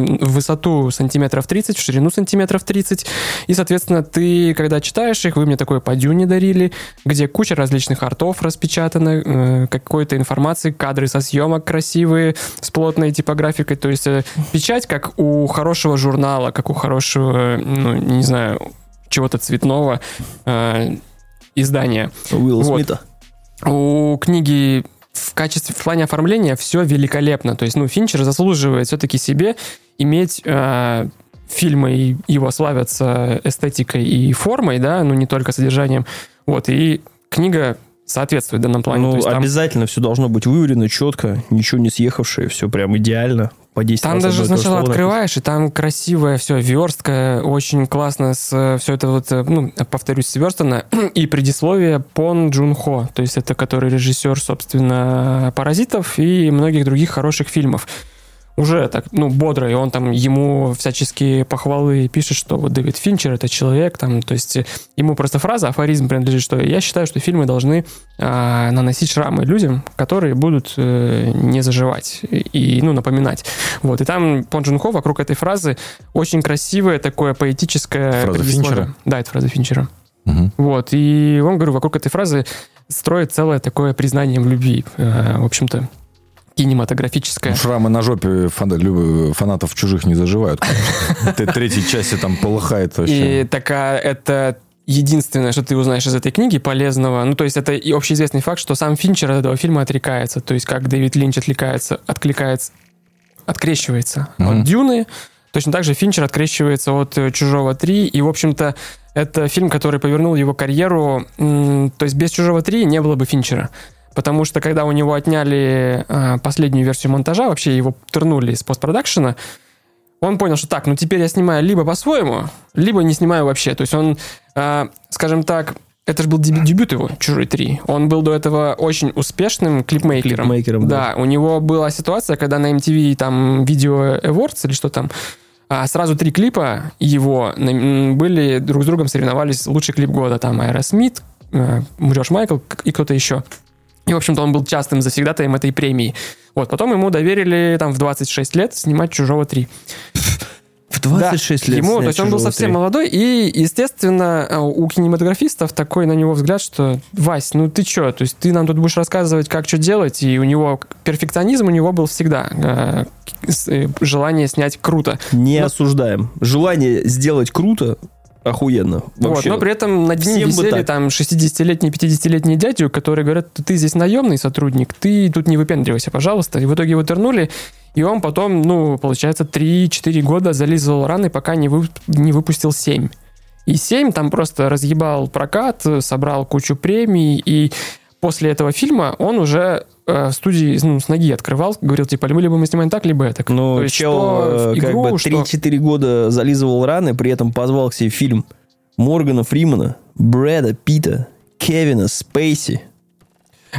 в высоту сантиметров 30, в ширину сантиметров 30. И, соответственно, ты, когда читаешь их, вы мне такое по дюне дарили, где куча различных артов распечатана, э, какой-то информации, кадры со съемок красивые, с плотной типографикой. То есть э, печать, как у хорошего журнала, как у хорошего, ну, не знаю, чего-то цветного э, издания. Уилла Вот. Смита. У книги в качестве, в плане оформления все великолепно. То есть, ну, Финчер заслуживает все-таки себе иметь э, фильмы, и его славятся эстетикой и формой, да, ну, не только содержанием. Вот, и книга соответствует данному плане. Ну, есть там- обязательно все должно быть выварено четко, ничего не съехавшее, все прям идеально. По 10 Там даже сначала слово открываешь, и там красивое все, верстка, очень классно с все это вот, э, ну, повторюсь, сверстано. *clears throat* И предисловие Пон Джун Хо, то есть это который режиссер, собственно, «Паразитов» и многих других хороших фильмов. Уже так, ну, бодро, и он там ему всяческие похвалы пишет, что вот Дэвид Финчер — это человек, там, то есть э, ему просто фраза, афоризм принадлежит, что я считаю, что фильмы должны а, наносить шрамы людям, которые будут э, не заживать и, ну, напоминать. Вот, и там Пон Джун Хо вокруг этой фразы очень красивое такое поэтическое... Фраза. Финчера? Да, это фраза Финчера. Мгм. Вот, и он, говорю, вокруг этой фразы строит целое такое признание в любви, э, в общем-то, кинематографическое. Ну, Шрамы на жопе фанатов чужих не заживают. Третьей части там полыхает И вообще. такая, это единственное, что ты узнаешь из этой книги полезного. Ну, то есть это и общеизвестный факт, что сам Финчер от этого фильма отрекается. То есть как Дэвид Линч отвлекается, откликается, открещивается Мгм. от Дюны, точно так же Финчер открещивается от э, Чужого 3. И, в общем-то, это фильм, который повернул его карьеру. То есть без Чужого 3 не было бы Финчера. Потому что когда у него отняли э, последнюю версию монтажа, вообще его турнули из постпродакшена, он понял, что так, ну теперь я снимаю либо по-своему, либо не снимаю вообще. То есть он, э, скажем так, это же был дебют, дебют его, «Чужой 3». Он был до этого очень успешным клипмейкером. Клипмейкером, да. Да, у него была ситуация, когда на MTV там видео Awards или что там, а, сразу три клипа его были друг с другом соревновались лучший клип года. Там Аэросмит, э, Джордж Майкл и кто-то еще. И, в общем-то, он был частым завсегдатаем этой премии. Вот, потом ему доверили там в 26 лет снимать «Чужого 3». В 26 Да, лет Ему, то есть он был «Чужого совсем 3». молодой, и, естественно, э, у кинематографистов такой на него взгляд, что Вась, ну ты чё, то есть ты нам тут будешь рассказывать, как что делать, и у него перфекционизм у него был всегда, э, э, желание снять круто. Не Но- осуждаем. Желание сделать круто охуенно. Вот, Вообще. но при этом над ним всем висели там 60-летние, 50-летние дяди, которые говорят, ты здесь наемный сотрудник, ты тут не выпендривайся, пожалуйста. И в итоге его тернули, и он потом, ну, получается, 3-4 года зализывал раны, пока не, вып- не выпустил 7. И 7 там просто разъебал прокат, собрал кучу премий, и после этого фильма он уже э, в студии ну, с ноги открывал, говорил, типа, либо мы снимаем так, либо это. Ну, То есть, чел что э, как игру, бы что- 3-4 года зализывал раны, при этом позвал к себе фильм Моргана Фримана, Брэда Питта, Кевина Спейси.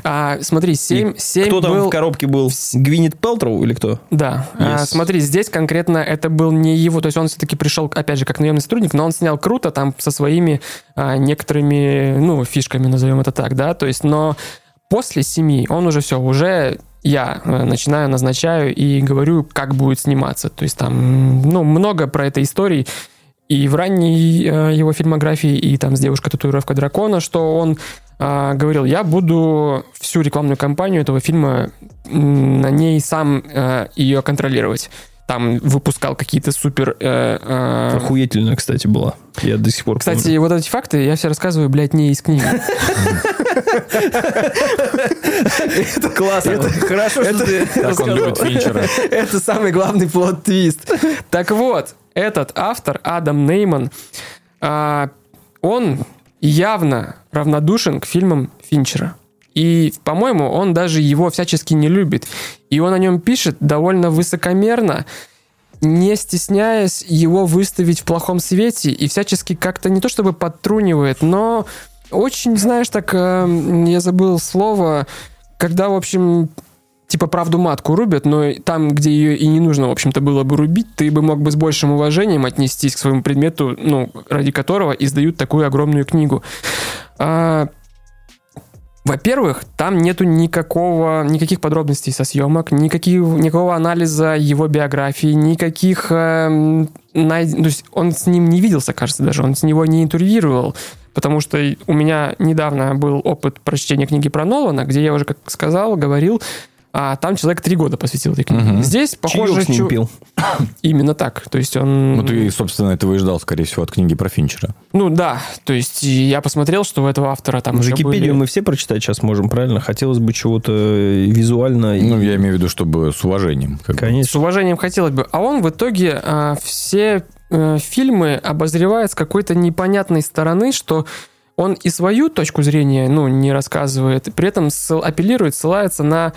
А, смотри, 7, И 7 Кто там был... в коробке был? Гвинет Пелтроу или кто? Да. А, Yes. смотри, здесь конкретно это был не его, то есть он все-таки пришел, опять же, как наемный сотрудник, но он снял круто там со своими а, некоторыми, ну, фишками, назовем это так, да, то есть, но после семи он уже все, уже я э, начинаю, назначаю и говорю, как будет сниматься. То есть там, ну, много про этой истории и в ранней э, его фильмографии, и там с девушкой-татуировка дракона, что он а, говорил, я буду всю рекламную кампанию этого фильма на ней сам э, ее контролировать. Там выпускал какие-то супер... э, э, Охуительно, кстати, была. Я до сих пор Кстати, помню. вот эти факты я все рассказываю, блядь, не из книги. это классно. Хорошо, что ты *laughs* Так он любит Финчера. Это самый главный плод-твист. Так вот, этот автор, Адам Нейман, а, он явно равнодушен к фильмам Финчера. И, по-моему, он даже его всячески не любит. И он о нем пишет довольно высокомерно, не стесняясь его выставить в плохом свете и всячески как-то не то чтобы подтрунивает, но очень, знаешь, так, э, я забыл слово, когда, в общем, типа правду матку рубят, но там, где ее и не нужно, в общем-то, было бы рубить, ты бы мог бы с большим уважением отнестись к своему предмету, ну, ради которого издают такую огромную книгу. А, во-первых, там нету никакого, никаких подробностей со съемок, никаких, никакого анализа его биографии, никаких... Э, найд... То есть он с ним не виделся, кажется, даже. Он с него не интервьюировал. Потому что у меня недавно был опыт прочтения книги про Нолана, где я уже, как сказал, говорил, а там человек три года посвятил этой книге. Мгм. Здесь, похоже, Чаек с ним чу- пил. *coughs* именно так. То есть он... Ну, ты, собственно, этого и ждал, скорее всего, от книги про Финчера. Ну да, то есть и я посмотрел, что у этого автора там Ну, Википедию были- мы все прочитать сейчас можем, правильно? Хотелось бы чего-то э, визуально. и- Ну, я имею в виду, чтобы с уважением. как бы. С Конечно. уважением хотелось бы. А он в итоге а, все э, фильмы обозревает с какой-то непонятной стороны, что он и свою точку зрения, ну, не рассказывает, при этом апеллирует, ссылается на а,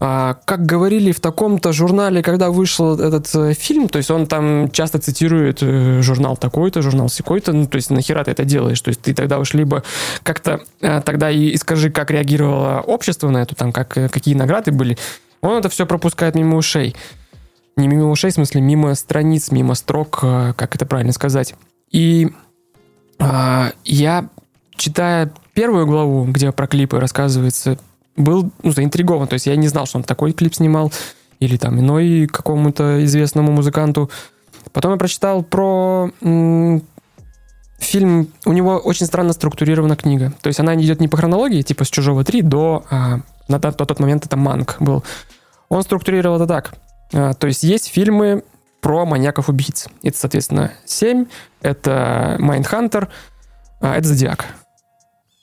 как говорили в таком-то журнале, когда вышел этот э, фильм, то есть он там часто цитирует э, журнал такой-то, журнал секой-то, ну, то есть нахера ты это делаешь? То есть ты тогда уж либо как-то э, тогда и, скажи, как реагировало общество на эту, там, как, какие награды были. Он это все пропускает мимо ушей. Не мимо ушей, в смысле, мимо страниц, мимо строк, как это правильно сказать. И а, я, читая первую главу, где про клипы рассказывается, был ну, заинтригован. То есть я не знал, что он такой клип снимал, или там иной какому-то известному музыканту. Потом я прочитал про фильм. У него очень странно структурирована книга. То есть она идет не по хронологии, типа с «Чужого 3» до... а, на тот, тот момент это «Манк» был. Он структурировал это так. А, то есть есть фильмы про маньяков-убийц. Это, соответственно, 7, это «Майндхантер», а, это «Зодиак».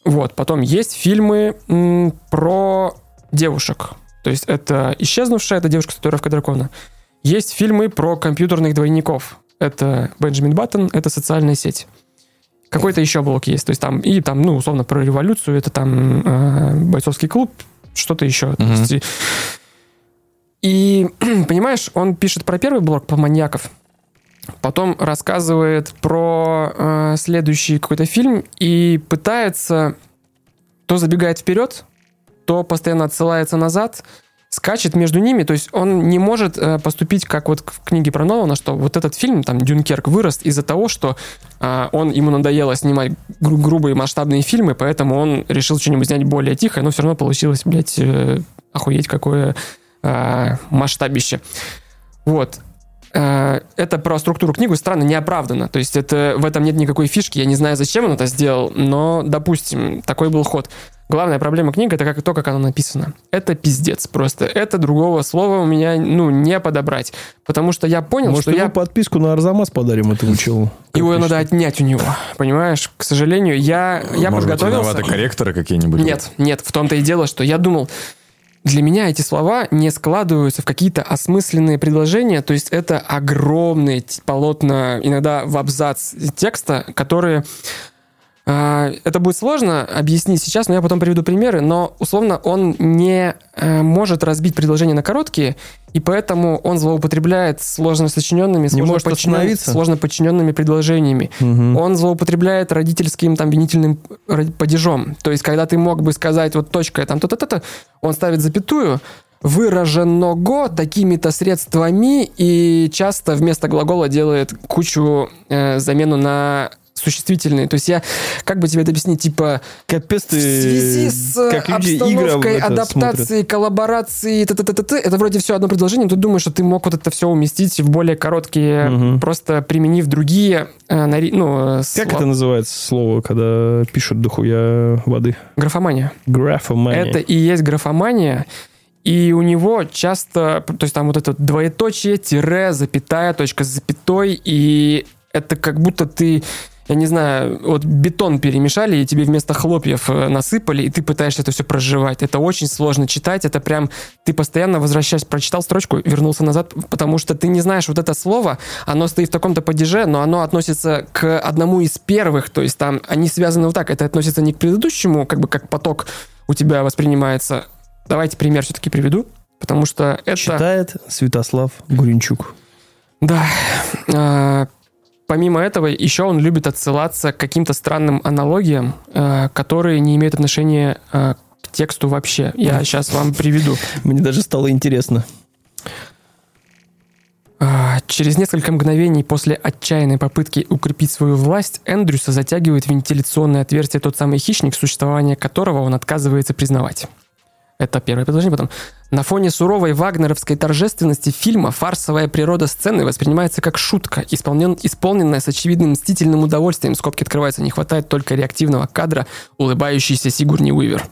Вот, потом есть фильмы м, про девушек. То есть это «Исчезнувшая», это девушка с татуировкой дракона. Есть фильмы про компьютерных двойников. Это Бенджамин Баттон, это социальная сеть. Какой-то еще блок есть. То есть там, и там, ну, условно, про революцию, это там э, бойцовский клуб, что-то еще. Есть, и- и, *clears throat* понимаешь, он пишет про первый блок, про маньяков, потом рассказывает про э, следующий какой-то фильм и пытается то забегает вперед, то постоянно отсылается назад, скачет между ними, то есть он не может э, поступить как вот в книге про Нолана, что вот этот фильм, там, Дюнкерк, вырос из-за того, что а, он, ему надоело снимать гру- грубые масштабные фильмы, поэтому он решил что-нибудь снять более тихо, но все равно получилось, блядь, э, охуеть какое а, масштабище. Вот. Э, Это про структуру книгу странно, неоправданно. То есть это, в этом нет никакой фишки. Я не знаю, зачем он это сделал, но, допустим, такой был ход. Главная проблема книги это как, то, как она написана. Это пиздец просто. Это другого слова у меня ну, не подобрать. Потому что я понял, Может, что я... подписку на Арзамас подарим этому челу? Его Как надо отнять у него. Понимаешь? К сожалению, я, я Может подготовился. виноваты корректоры какие-нибудь? Нет, нет, в том-то и дело, что я думал, для меня эти слова не складываются в какие-то осмысленные предложения, то есть это огромные полотна, иногда в абзац текста, которые... а, Это будет сложно объяснить сейчас, но я потом приведу примеры, но условно он не э, может разбить предложения на короткие, и поэтому он злоупотребляет сложно сочиненными, сложно, может подчинен- сложно подчиненными предложениями. Мгм. Он злоупотребляет родительским там винительным ра- падежом. То есть, когда ты мог бы сказать вот точка там то-то-то, он ставит запятую, выраженного такими-то средствами и часто вместо глагола делает кучу э, замену на существительные. То есть я, как бы тебе это объяснить, типа Капец в ты... связи с как люди игры обстановкой, адаптацией, коллаборацией, т -т -т -т -т, это вроде все одно предложение, но ты думаешь, что ты мог вот это все уместить в более короткие, Мгм. просто применив другие, э, нари- ну, э, Как это называется слово, когда пишут дохуя воды? Графомания. Графомания. Это и есть графомания. И у него часто, то есть там вот это двоеточие, тире, запятая, точка с запятой, и это как будто ты, я не знаю, вот бетон перемешали, и тебе вместо хлопьев э, насыпали, и ты пытаешься это все проживать. Это очень сложно читать, это прям, ты постоянно возвращаешься, прочитал строчку, вернулся назад, потому что ты не знаешь вот это слово, оно стоит в таком-то падеже, но оно относится к одному из первых, то есть там они связаны вот так, это относится не к предыдущему, как бы как поток у тебя воспринимается. Давайте пример все-таки приведу, потому что это... Читает Святослав Гуренчук. Да. Помимо этого, еще он любит отсылаться к каким-то странным аналогиям, а, которые не имеют отношения а, к тексту вообще. Я сейчас вам приведу. Мне даже стало интересно. А, Через несколько мгновений после отчаянной попытки укрепить свою власть Эндрюса затягивает вентиляционное отверстие тот самый хищник, существование которого он отказывается признавать. Это первое предложение. Потом. На фоне суровой вагнеровской торжественности фильма фарсовая природа сцены воспринимается как шутка, исполнен, исполненная с очевидным мстительным удовольствием. Скобки открываются. Не хватает только реактивного кадра улыбающийся Сигурни Уивер.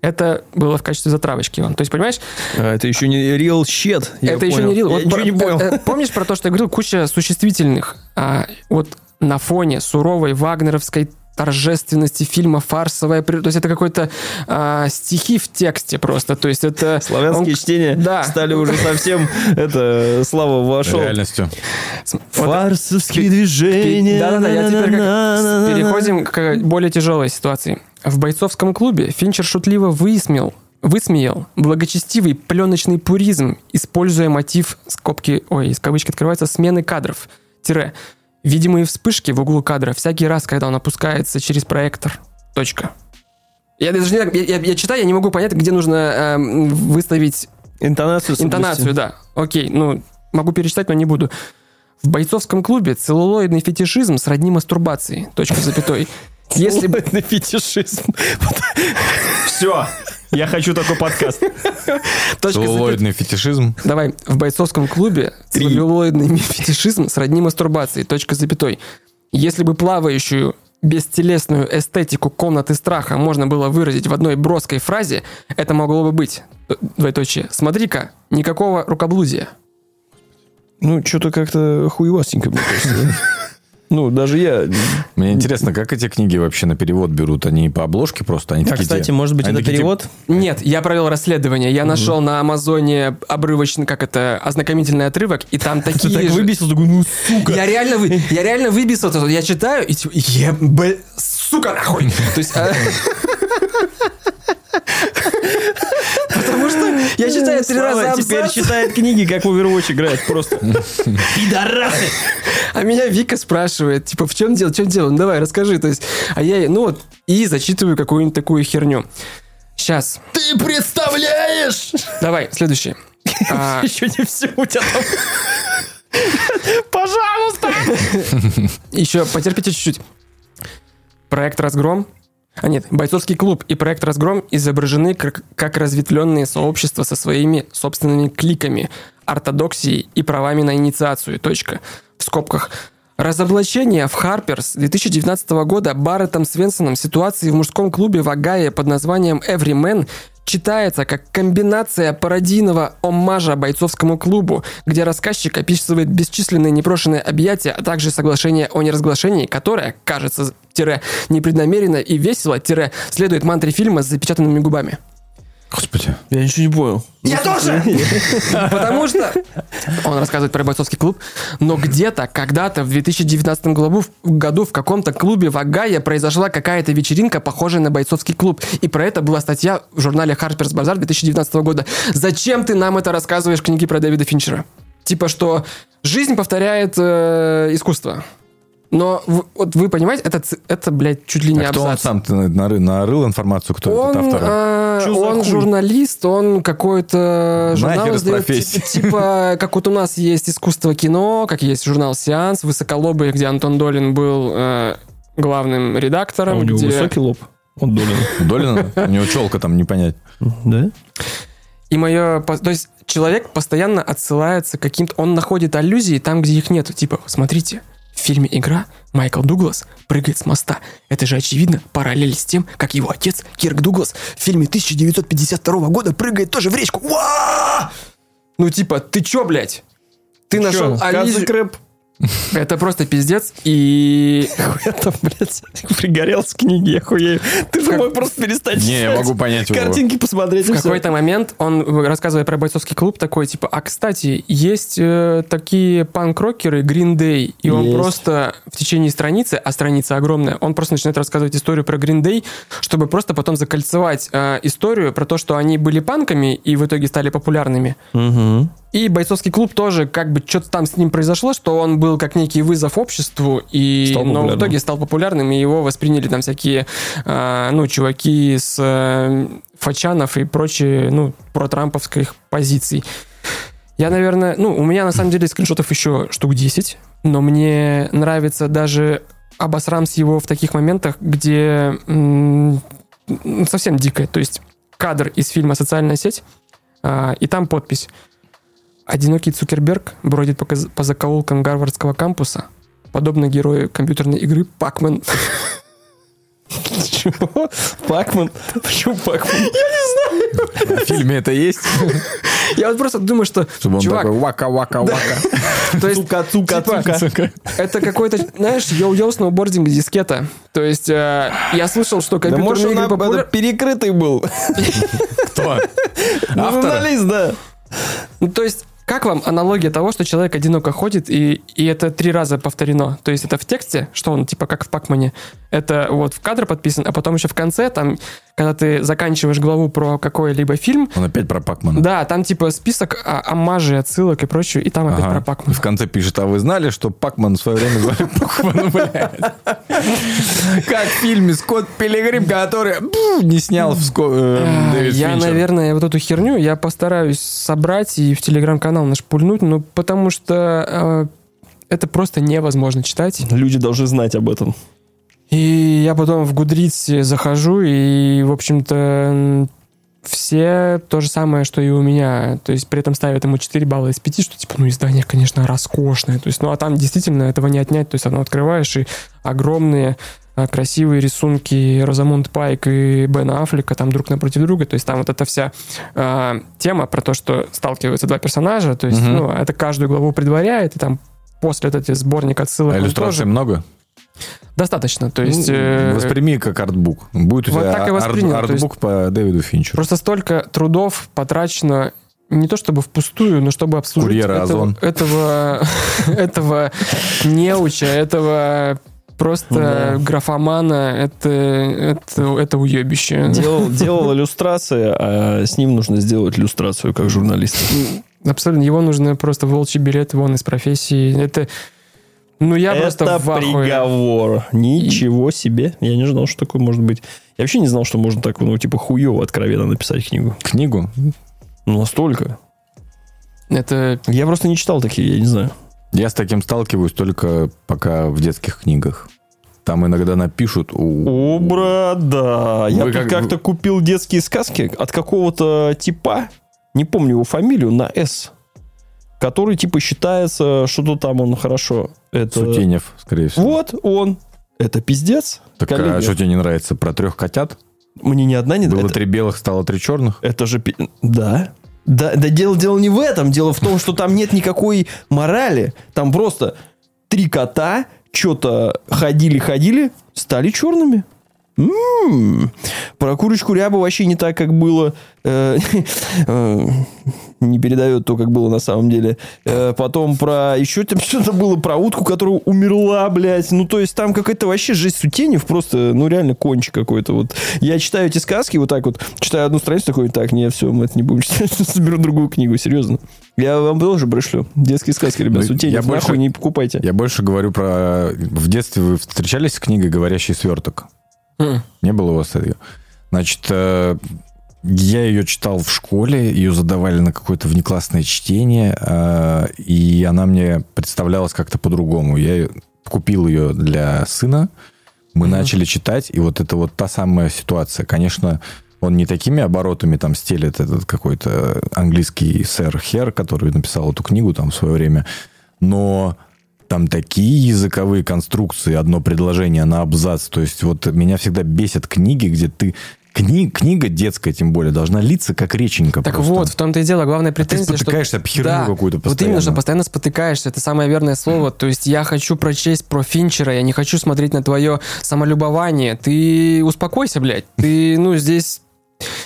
Это было в качестве затравочки, Иван. То есть, понимаешь, А, это еще не real shit. это еще понял. не real. Я Вот ничего про- не понял. э, э, Помнишь про то, что я говорил, куча существительных. А, вот на фоне суровой вагнеровской торжественности фильма «Фарсовая природа». То есть это какой-то а, стихи в тексте просто. То есть это... Славянские он- чтения Да. стали уже совсем, это, Слава вошел. Реальностью. Вот Фарсовские движения. Да-да-да, я теперь как- переходим к более тяжелой ситуации. В бойцовском клубе Финчер шутливо высмеял, высмеял благочестивый пленочный пуризм, используя мотив скобки, ой, из кавычки открывается, смены кадров. Тире. Видимые вспышки в углу кадра всякий раз, когда он опускается через проектор. Точка. Я даже не, я, я- я читаю, я не могу понять, где нужно эм, выставить Интонацию. Интонацию, да. Окей, ну, могу перечитать, но не буду. В бойцовском клубе целлулоидный фетишизм сродни мастурбации. Точка с запятой. Если бы... на фетишизм. Все. Я хочу такой подкаст. Целлулоидный фетишизм. Давай. В бойцовском клубе целлулоидный фетишизм сродни мастурбации. Точка с запятой. Если бы плавающую бестелесную эстетику комнаты страха можно было выразить в одной броской фразе, это могло бы быть, двоеточие, смотри-ка, никакого рукоблудия. Ну, что-то как-то хуевастенько, мне кажется. Ну, даже я... Мне интересно, как эти книги вообще на перевод берут? Они по обложке просто? Они А, такие, кстати, может быть, они это такие, перевод? Нет, я провел расследование. Я нашел на Амазоне обрывочный, как это, ознакомительный отрывок, и там *laughs* Ты такие так же- выбесился, такой, ну, сука. Я реально, вы, я реально выбесился. Я читаю и типа, еб... сука нахуй. То есть... *laughs* Потому что я читаю три раза теперь читает книги, как в Overwatch играет просто. Пидорасы! а меня Вика спрашивает, типа, в чем дело, в чем дело? Ну давай, расскажи. То есть, а я, ей, ну вот, и зачитываю какую-нибудь такую херню. Сейчас. Ты представляешь? Давай, следующий. *laughs* А, Еще не все у тебя там. *laughs* Пожалуйста! Еще потерпите чуть-чуть. Проект «Разгром». А нет, бойцовский клуб и проект «Разгром» изображены как, разветвленные сообщества со своими собственными кликами, ортодоксией и правами на инициацию. Точка. В скобках. Разоблачение в Харперс 2019 года Барреттом Свенсоном ситуации в мужском клубе в Огайо под названием «Every Man» читается как комбинация пародийного оммажа бойцовскому клубу, где рассказчик описывает бесчисленные непрошенные объятия, а также соглашение о неразглашении, которое, кажется, тире, непреднамеренно и весело, тире, следует мантре фильма с запечатанными губами. Господи. Я ничего не понял. Я тоже! *laughs* Потому что он рассказывает про бойцовский клуб, но где-то, когда-то в 2019 году, году в каком-то клубе в Огайо произошла какая-то вечеринка, похожая на бойцовский клуб. И про это была статья в журнале Harper's Bazaar 2019 года. Зачем ты нам это рассказываешь в книге про Дэвида Финчера? Типа, что жизнь повторяет э, искусство. Но вот вы понимаете, это, это, блядь, чуть ли не А кто он сам нарыл, нарыл информацию, кто Он, этот автор? э, Чё он хуй? журналист, он какой-то журнал Нахер из издает, типа, типа, как вот у нас есть искусство кино, как есть журнал «Сеанс», «Высоколобый», где Антон Долин был э, главным А редактором. у него где- высокий лоб. Он долин. *laughs* Долина? У него челка там не понять. Да? И мое... То есть человек постоянно отсылается к каким-то... Он находит аллюзии там, где их нету. Типа, смотрите, в фильме «Игра» Майкл Дуглас прыгает с моста. Это же, очевидно, параллель с тем, как его отец Кирк Дуглас в фильме 1952 года прыгает тоже в речку. Уа! Ну, типа, ты чё, блядь? Ты нашел. Казакрэп? Это просто пиздец. И *laughs* Это, блядь, пригорел с книги, я хуею. Ты же мог просто перестать Не, я могу понять его. Картинки посмотреть. в какой-то момент он, рассказывая про бойцовский клуб, такой, типа, а, кстати, есть э, такие панк-рокеры Green Day, и он просто в течение страницы, а страница огромная, он просто начинает рассказывать историю про Green Day, чтобы просто потом закольцевать э, историю про то, что они были панками и в итоге стали популярными. Мгм. И бойцовский клуб тоже, как бы что-то там с ним произошло, что он был как некий вызов обществу, и, Стал но в итоге стал популярным, и его восприняли там всякие, а, ну, чуваки с э, Фачанов и прочие, ну, протрамповских позиций. Я, наверное, ну, у меня на самом деле скриншотов еще штук 10, но мне нравится даже обосрамс его в таких моментах, где м, совсем дикое. То есть кадр из фильма «Социальная сеть», а, и там подпись. Одинокий Цукерберг бродит по, по закоулкам Гарвардского кампуса, подобно герою компьютерной игры Пакмен. Чего? Пакман? Почему Пакман? В фильме это есть? Я вот просто думаю, что, Чтобы он чувак, такой вака-вака-вака. то есть, Цука, цука, типа, цука. это какой-то, знаешь, йоу-йоу сноубординг дискета. То есть, э, я слышал, что компьютерные игры об- популя- это перекрытый был. Кто? Ну, Автор? журналист, да. Ну, то есть, как вам аналогия того, что человек одиноко ходит, и, и это три раза повторено? То есть, это в тексте, что он, типа, как в Пакмане, это вот в кадр подписан, а потом еще в конце, там, когда ты заканчиваешь главу про какой-либо фильм, Он опять про Пакмана. да, там, типа, список а, оммажей, отсылок и прочее, и там опять Ага. про Пакмана. В конце пишет, а вы знали, что Пакман в свое время звали Пакмана, блядь? Как в фильме Скотт Пилигрим, который не снял в э, Я, наверное, вот эту херню я постараюсь собрать и в телеграм-канал наш пульнуть, ну, потому что э, это просто невозможно читать. Люди должны знать об этом. И я потом в Гудрице захожу, и, в общем-то, все то же самое, что и у меня. То есть при этом ставят ему 4 балла из 5, что типа, ну, издание, конечно, роскошное. То есть, ну, а там действительно этого не отнять. То есть, оно открываешь, и огромные красивые рисунки Розамунд Пайк и Бена Аффлека там друг напротив друга. То есть там вот эта вся а, тема про то, что сталкиваются два персонажа. То есть, Мгм. ну, это каждую главу предваряет, и там после вот эти сборник отсылок. А иллюстраций тоже много? достаточно. То есть... Ну, э, Восприми как артбук. Будет у Вот тебя так и арт- воспринял, есть- артбук по Дэвиду Финчеру. Просто столько трудов потрачено не то чтобы впустую, но чтобы обслужить Курьера этого, Озон. этого, *laughs* этого неуча, этого просто Да. графомана, это, это, это уебище. Делал, делал иллюстрации, а с ним нужно сделать иллюстрацию как журналист. Абсолютно. Его нужно просто волчий билет вон из профессии. Это... Ну, я просто Это в ахуе. приговор. Ничего себе. Я не знал, что такое может быть. Я вообще не знал, что можно так, ну, типа, хуево откровенно написать книгу. Книгу? Ну, настолько. Это... Я просто не читал такие, я не знаю. Я с таким сталкиваюсь только пока в детских книгах. Там иногда напишут... у- О, брат, да. Я как- как-то купил детские сказки от какого-то типа, не помню его фамилию, на «С», который, типа, считается, что-то там он хорошо. Это... Сутенев, скорее всего. Вот он. Это пиздец. Так коллеги. а что тебе не нравится? Про трех котят? Мне ни одна не Было это, три белых, стало три черных? это же... Да. Да, да дело, дело не в этом. Дело в том, что там нет никакой морали. Там просто три кота что-то ходили-ходили, стали черными. М-м. Про курочку рябу вообще не так, как было. Э, *laughs* э, Не передает то, как было на самом деле. Э, Потом про... Еще там что-то было про утку, которая умерла, блядь. Ну, то есть там какая-то вообще жесть Сутенев. Просто, ну, реально кончик какой-то. Вот. Я читаю эти сказки вот так вот. Читаю одну страницу такой, так, не, все, мы это не будем читать. *laughs* Соберу другую книгу, серьезно. Я вам тоже пришлю. Детские сказки, ребят. Ну, Сутенев, я нахуй больше- не покупайте. Я больше говорю про... В детстве вы встречались с книгой «Говорящий сверток»? М. Не было у вас ее? Значит, э, я ее читал в школе, ее задавали на какое-то внеклассное чтение, э, и она мне представлялась как-то по-другому. Я купил ее для сына, мы начали читать, и вот это вот та самая ситуация. Конечно, он не такими оборотами там стелет этот какой-то английский сэр Хер, который написал эту книгу там в свое время, но там такие языковые конструкции, одно предложение на абзац. То есть вот меня всегда бесят книги, где ты... Кни... Книга детская, тем более, должна литься как реченька Так просто. вот, в том-то и дело. Главная А ты претензия, что... спотыкаешься об херню Да, какую-то Вот постоянно. именно, что постоянно спотыкаешься. Это самое верное слово. То есть я хочу прочесть про Финчера, я не хочу смотреть на твое самолюбование. Ты успокойся, блядь. Ты, ну, здесь...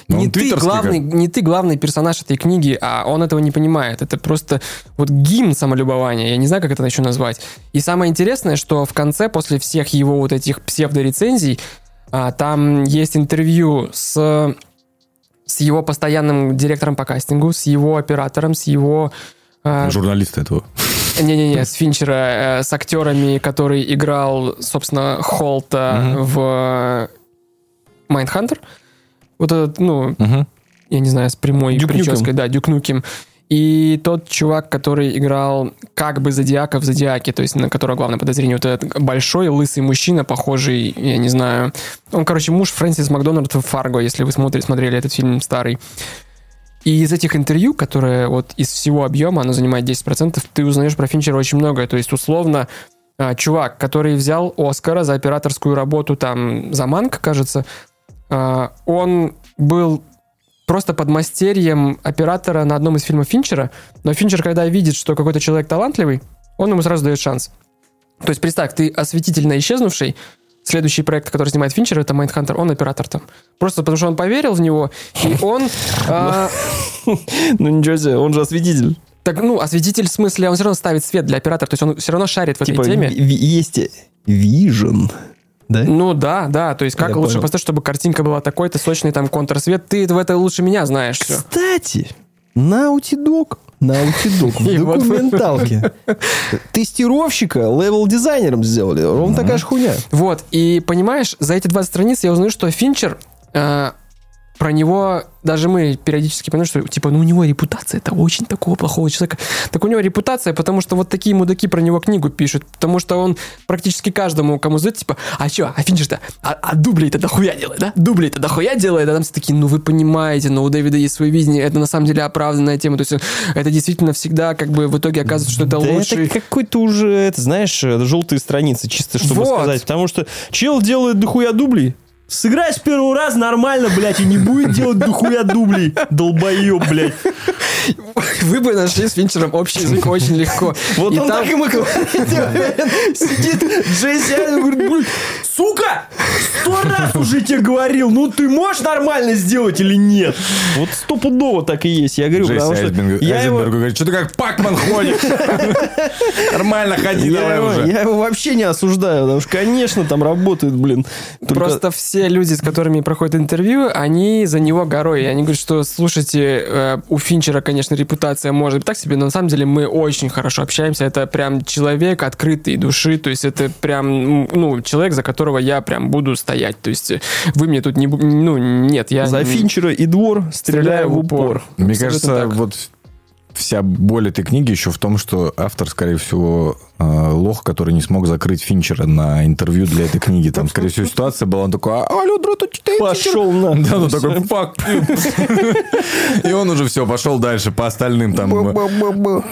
Ну, не, ты главный, не ты главный персонаж этой книги, а он этого не понимает. Это просто вот гимн самолюбования. Я не знаю, как это еще назвать. И самое интересное, что в конце, после всех его вот этих псевдорецензий, а, там есть интервью с с его постоянным директором по кастингу, с его оператором, с его... э, Журналист этого. Не-не-не, с Финчера, э, с актерами, который играл, собственно, Холта в Mindhunter. Вот этот, ну, Мгм. я не знаю, с прямой Дюк прической, да, Дюк Нюкем. И тот чувак, который играл как бы Зодиака в Зодиаке, то есть на которого главное подозрение, вот этот большой лысый мужчина, похожий, я не знаю, он, короче, муж Фрэнсис Макдональд в Фарго, если вы смотрели, смотрели этот фильм старый. И из этих интервью, которые вот из всего объема, оно занимает 10%, ты узнаешь про Финчера очень многое. То есть, условно, а, чувак, который взял Оскара за операторскую работу там за Манк, кажется, он был просто подмастерьем оператора на одном из фильмов Финчера, но Финчер, когда видит, что какой-то человек талантливый, он ему сразу дает шанс. То есть представь, ты осветительно исчезнувший, следующий проект, который снимает Финчер, это Майндхантер, он оператор там. Просто потому что он поверил в него, и он... а, *laughs* Ну ничего себе, он же осветитель. так, ну, осветитель в смысле, он все равно ставит свет для оператора, то есть он все равно шарит в этой Типа теме. ви- есть вижен, да? Ну да, да, то есть как Я лучше понял. поставить, чтобы картинка была такой-то, сочный там контрсвет, ты в это лучше меня знаешь все. Кстати, Naughty Dog, Naughty Dog в *laughs* документалке тестировщика левел-дизайнером сделали. Ровно такая же хуйня. Вот, и понимаешь, за эти 20 страниц я узнаю, что Финчер, э, про него даже мы периодически понимаем, что типа, ну у него репутация это очень такого плохого человека. Так у него репутация, потому что вот такие мудаки про него книгу пишут, потому что он практически каждому, кому задает, типа, а что, а Финчер-то, а, а дублей-то дохуя делает, да? Дублей-то дохуя делает, а там все такие, ну вы понимаете, но у Дэвида есть свое видение, это на самом деле оправданная тема, то есть это действительно всегда как бы в итоге оказывается, что это Да лучший... это какой-то уже, это, знаешь, желтые страницы, чисто чтобы Вот. сказать. Потому что чел делает дохуя дублей. Сыграй с первого раза нормально, блядь, и не будет делать дохуя дублей. Долбоеб, блядь. Вы бы нашли с Финчером общий язык очень легко. Вот И он там- так ему говорит. Сидит Джесси Аллен и говорит, «Блин, сука, сто раз уже тебе говорил, ну ты можешь нормально сделать или нет? Вот стопудово так и есть. Я говорю, Джесси потому что Айзенберг, я его, Айзенбергу говорит, что ты как Пакман ходишь? *laughs* Нормально ходи я, давай его, уже. я его вообще не осуждаю, потому что, конечно, там работает, блин. Только- Просто все люди, с которыми проходят интервью, они за него горой. Они говорят, что, слушайте, э, у Финчера, конечно, репутация может быть так себе, но на самом деле мы очень хорошо общаемся. Это прям человек открытой души, то есть это прям, ну, человек, за которого я прям буду стоять. То есть вы мне тут не... Ну, нет, я... За Финчера и двор стреляю в упор. Мне Абсолютно кажется, так. вот вся боль этой книги еще в том, что автор, скорее всего, э, лох, который не смог закрыть Финчера на интервью для этой книги. Там, скорее всего, ситуация была, он такой, а, алло, дрото, читаете? Пошел на. Да, он такой, фак. И он уже все, пошел дальше по остальным там,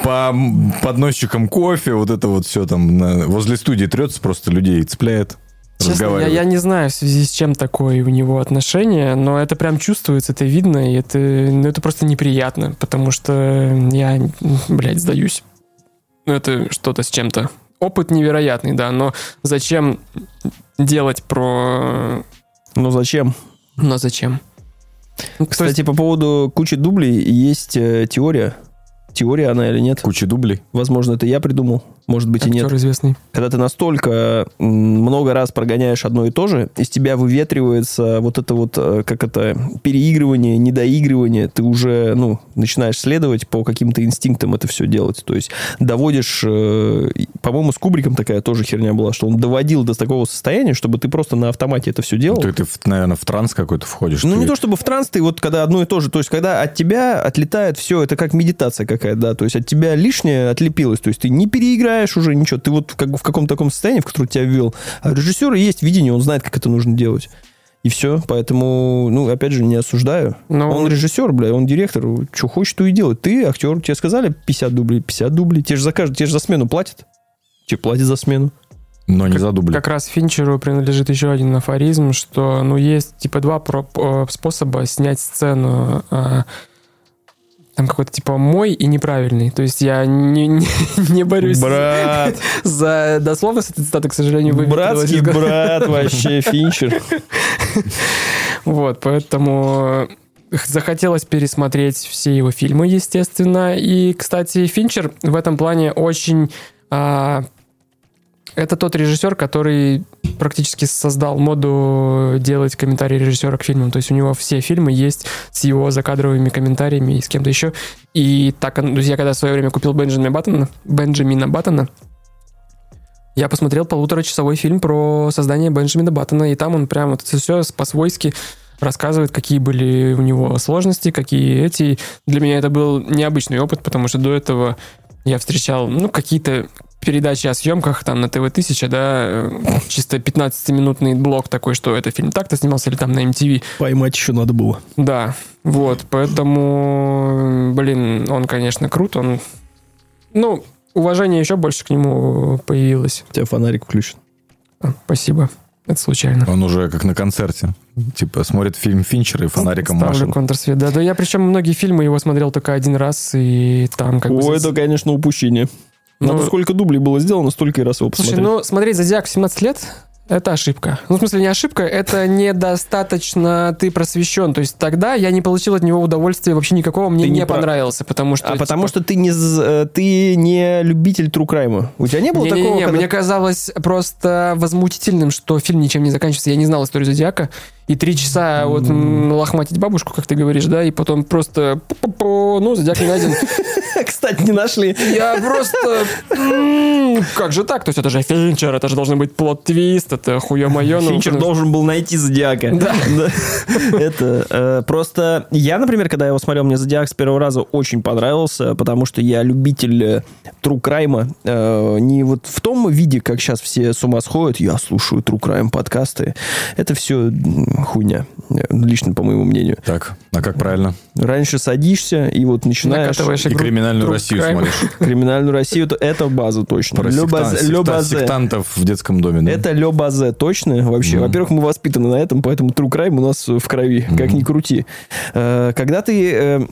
по подносчикам кофе, вот это вот все там возле студии трется, просто людей цепляет, Честно, я, я не знаю в связи с чем такое у него отношение, но это прям чувствуется, это видно, и это, ну, это просто неприятно, потому что я, блядь, сдаюсь. Ну, это что-то с чем-то. Опыт невероятный, да, но зачем делать про... Ну зачем? Но зачем? Ну, Кстати, есть- по поводу кучи дублей есть э, теория. Теория она или нет? Куча дублей. Возможно, это я придумал, может быть и нет. актер известный. Когда ты настолько много раз прогоняешь одно и то же, из тебя выветривается вот это вот, э, как это, переигрывание, недоигрывание. Ты уже, ну, начинаешь следовать по каким-то инстинктам это все делать. То есть доводишь, э, по-моему, с Кубриком такая тоже херня была, что он доводил до такого состояния, чтобы ты просто на автомате это все делал. Ты, ты, в- наверное, в транс какой-то входишь. Ну, ты- не то чтобы в транс, ты вот когда одно и то же, то есть когда от тебя отлетает все, это как медитация какая-то, да, то есть от тебя лишнее отлепилось, то есть ты не переиграешь уже ничего, ты вот как бы в каком-то таком состоянии, в которое тебя ввел. А у режиссера есть видение, он знает, как это нужно делать. И все, поэтому, ну, опять же, не осуждаю. Но- Он режиссер, бля, он директор, что хочет, то и делает. Ты актер, тебе сказали 50 дублей, 50 дублей, тебе же за каждый, тебе же за смену платят. Тебе платят за смену. Но не за дубли. Как раз Финчеру принадлежит еще один афоризм, что, ну, есть, типа, два про- э, способа снять сцену. Э, Там какой-то, типа, мой и неправильный. То есть я не, не, *laughs* не борюсь Брат, *laughs* за дословность этой цитаты, к сожалению, выветрилась братский брат вообще, *laughs* Финчер. Вот, поэтому захотелось пересмотреть все его фильмы, естественно. И, кстати, Финчер в этом плане очень... а, Это тот режиссер, который практически создал моду делать комментарии режиссера к фильмам. То есть у него все фильмы есть с его закадровыми комментариями и с кем-то еще. И так, он- то есть я когда в свое время купил Бенджамина Баттона, Бенджамина Баттона, я посмотрел полуторачасовой фильм про создание Бенджамина Баттона, и там он прям вот все по-свойски рассказывает, какие были у него сложности, какие эти. Для меня это был необычный опыт, потому что до этого я встречал, ну, какие-то передачи о съемках там на ТВ-1000, да, э, чисто 15-минутный блок такой, что это фильм так-то снимался или там на MTV. Поймать еще надо было. Да, вот, поэтому, блин, он, конечно, крут, он, ну, уважение еще больше к нему появилось. У тебя фонарик включен. А, Спасибо, это случайно. Он уже как на концерте. Типа смотрит фильм Финчера и фонариком Ставлю машет. контрсвет. Да, да, я причем многие фильмы его смотрел только один раз, и там как бы... О, за- это, конечно, упущение. Ну, Надо сколько дублей было сделано, столько и раз его Слушай, посмотреть. ну смотреть «Зодиак» в 17 лет это ошибка. Ну, в смысле, не ошибка, это недостаточно ты просвещен. То есть тогда я не получил от него удовольствия вообще никакого, мне Ты не, не про- понравился, потому что... А потому типа, что ты не, э, ты не любитель тру крайма. У тебя не было Не-не-не, такого, когда- мне казалось просто возмутительным, что фильм ничем не заканчивается. Я не знал историю Зодиака. И три часа вот лохматить бабушку, как ты говоришь, да, и потом просто... Ну, Зодиак не найден. *laughs* Кстати, не нашли. Я просто... Как же так? То есть это же Финчер, это же должен быть плод-твист, это хуё-моё. ну, Финчер ну, должен был найти Зодиака. Да. *laughs* Это э, просто... Я, например, когда его смотрел, мне Зодиак с первого раза очень понравился, потому что я любитель тру крайма. Не вот в том виде, как сейчас все с ума сходят, я слушаю тру крайм подкасты. Это все хуйня, э, лично по моему мнению. Так, а как правильно? Раньше садишься и вот начинаешь... Накатываешь И криминальную True Россию Crime. смотришь. *laughs* Криминальную Россию, то это база точно. Про Ле сектан- базе- секта- ле базе. сектантов в детском доме. да? Это Ле Базе, точно, вообще. Мгм. Во-первых, мы воспитаны на этом, поэтому True Crime у нас в крови, как Мгм. ни крути. Э, Когда ты...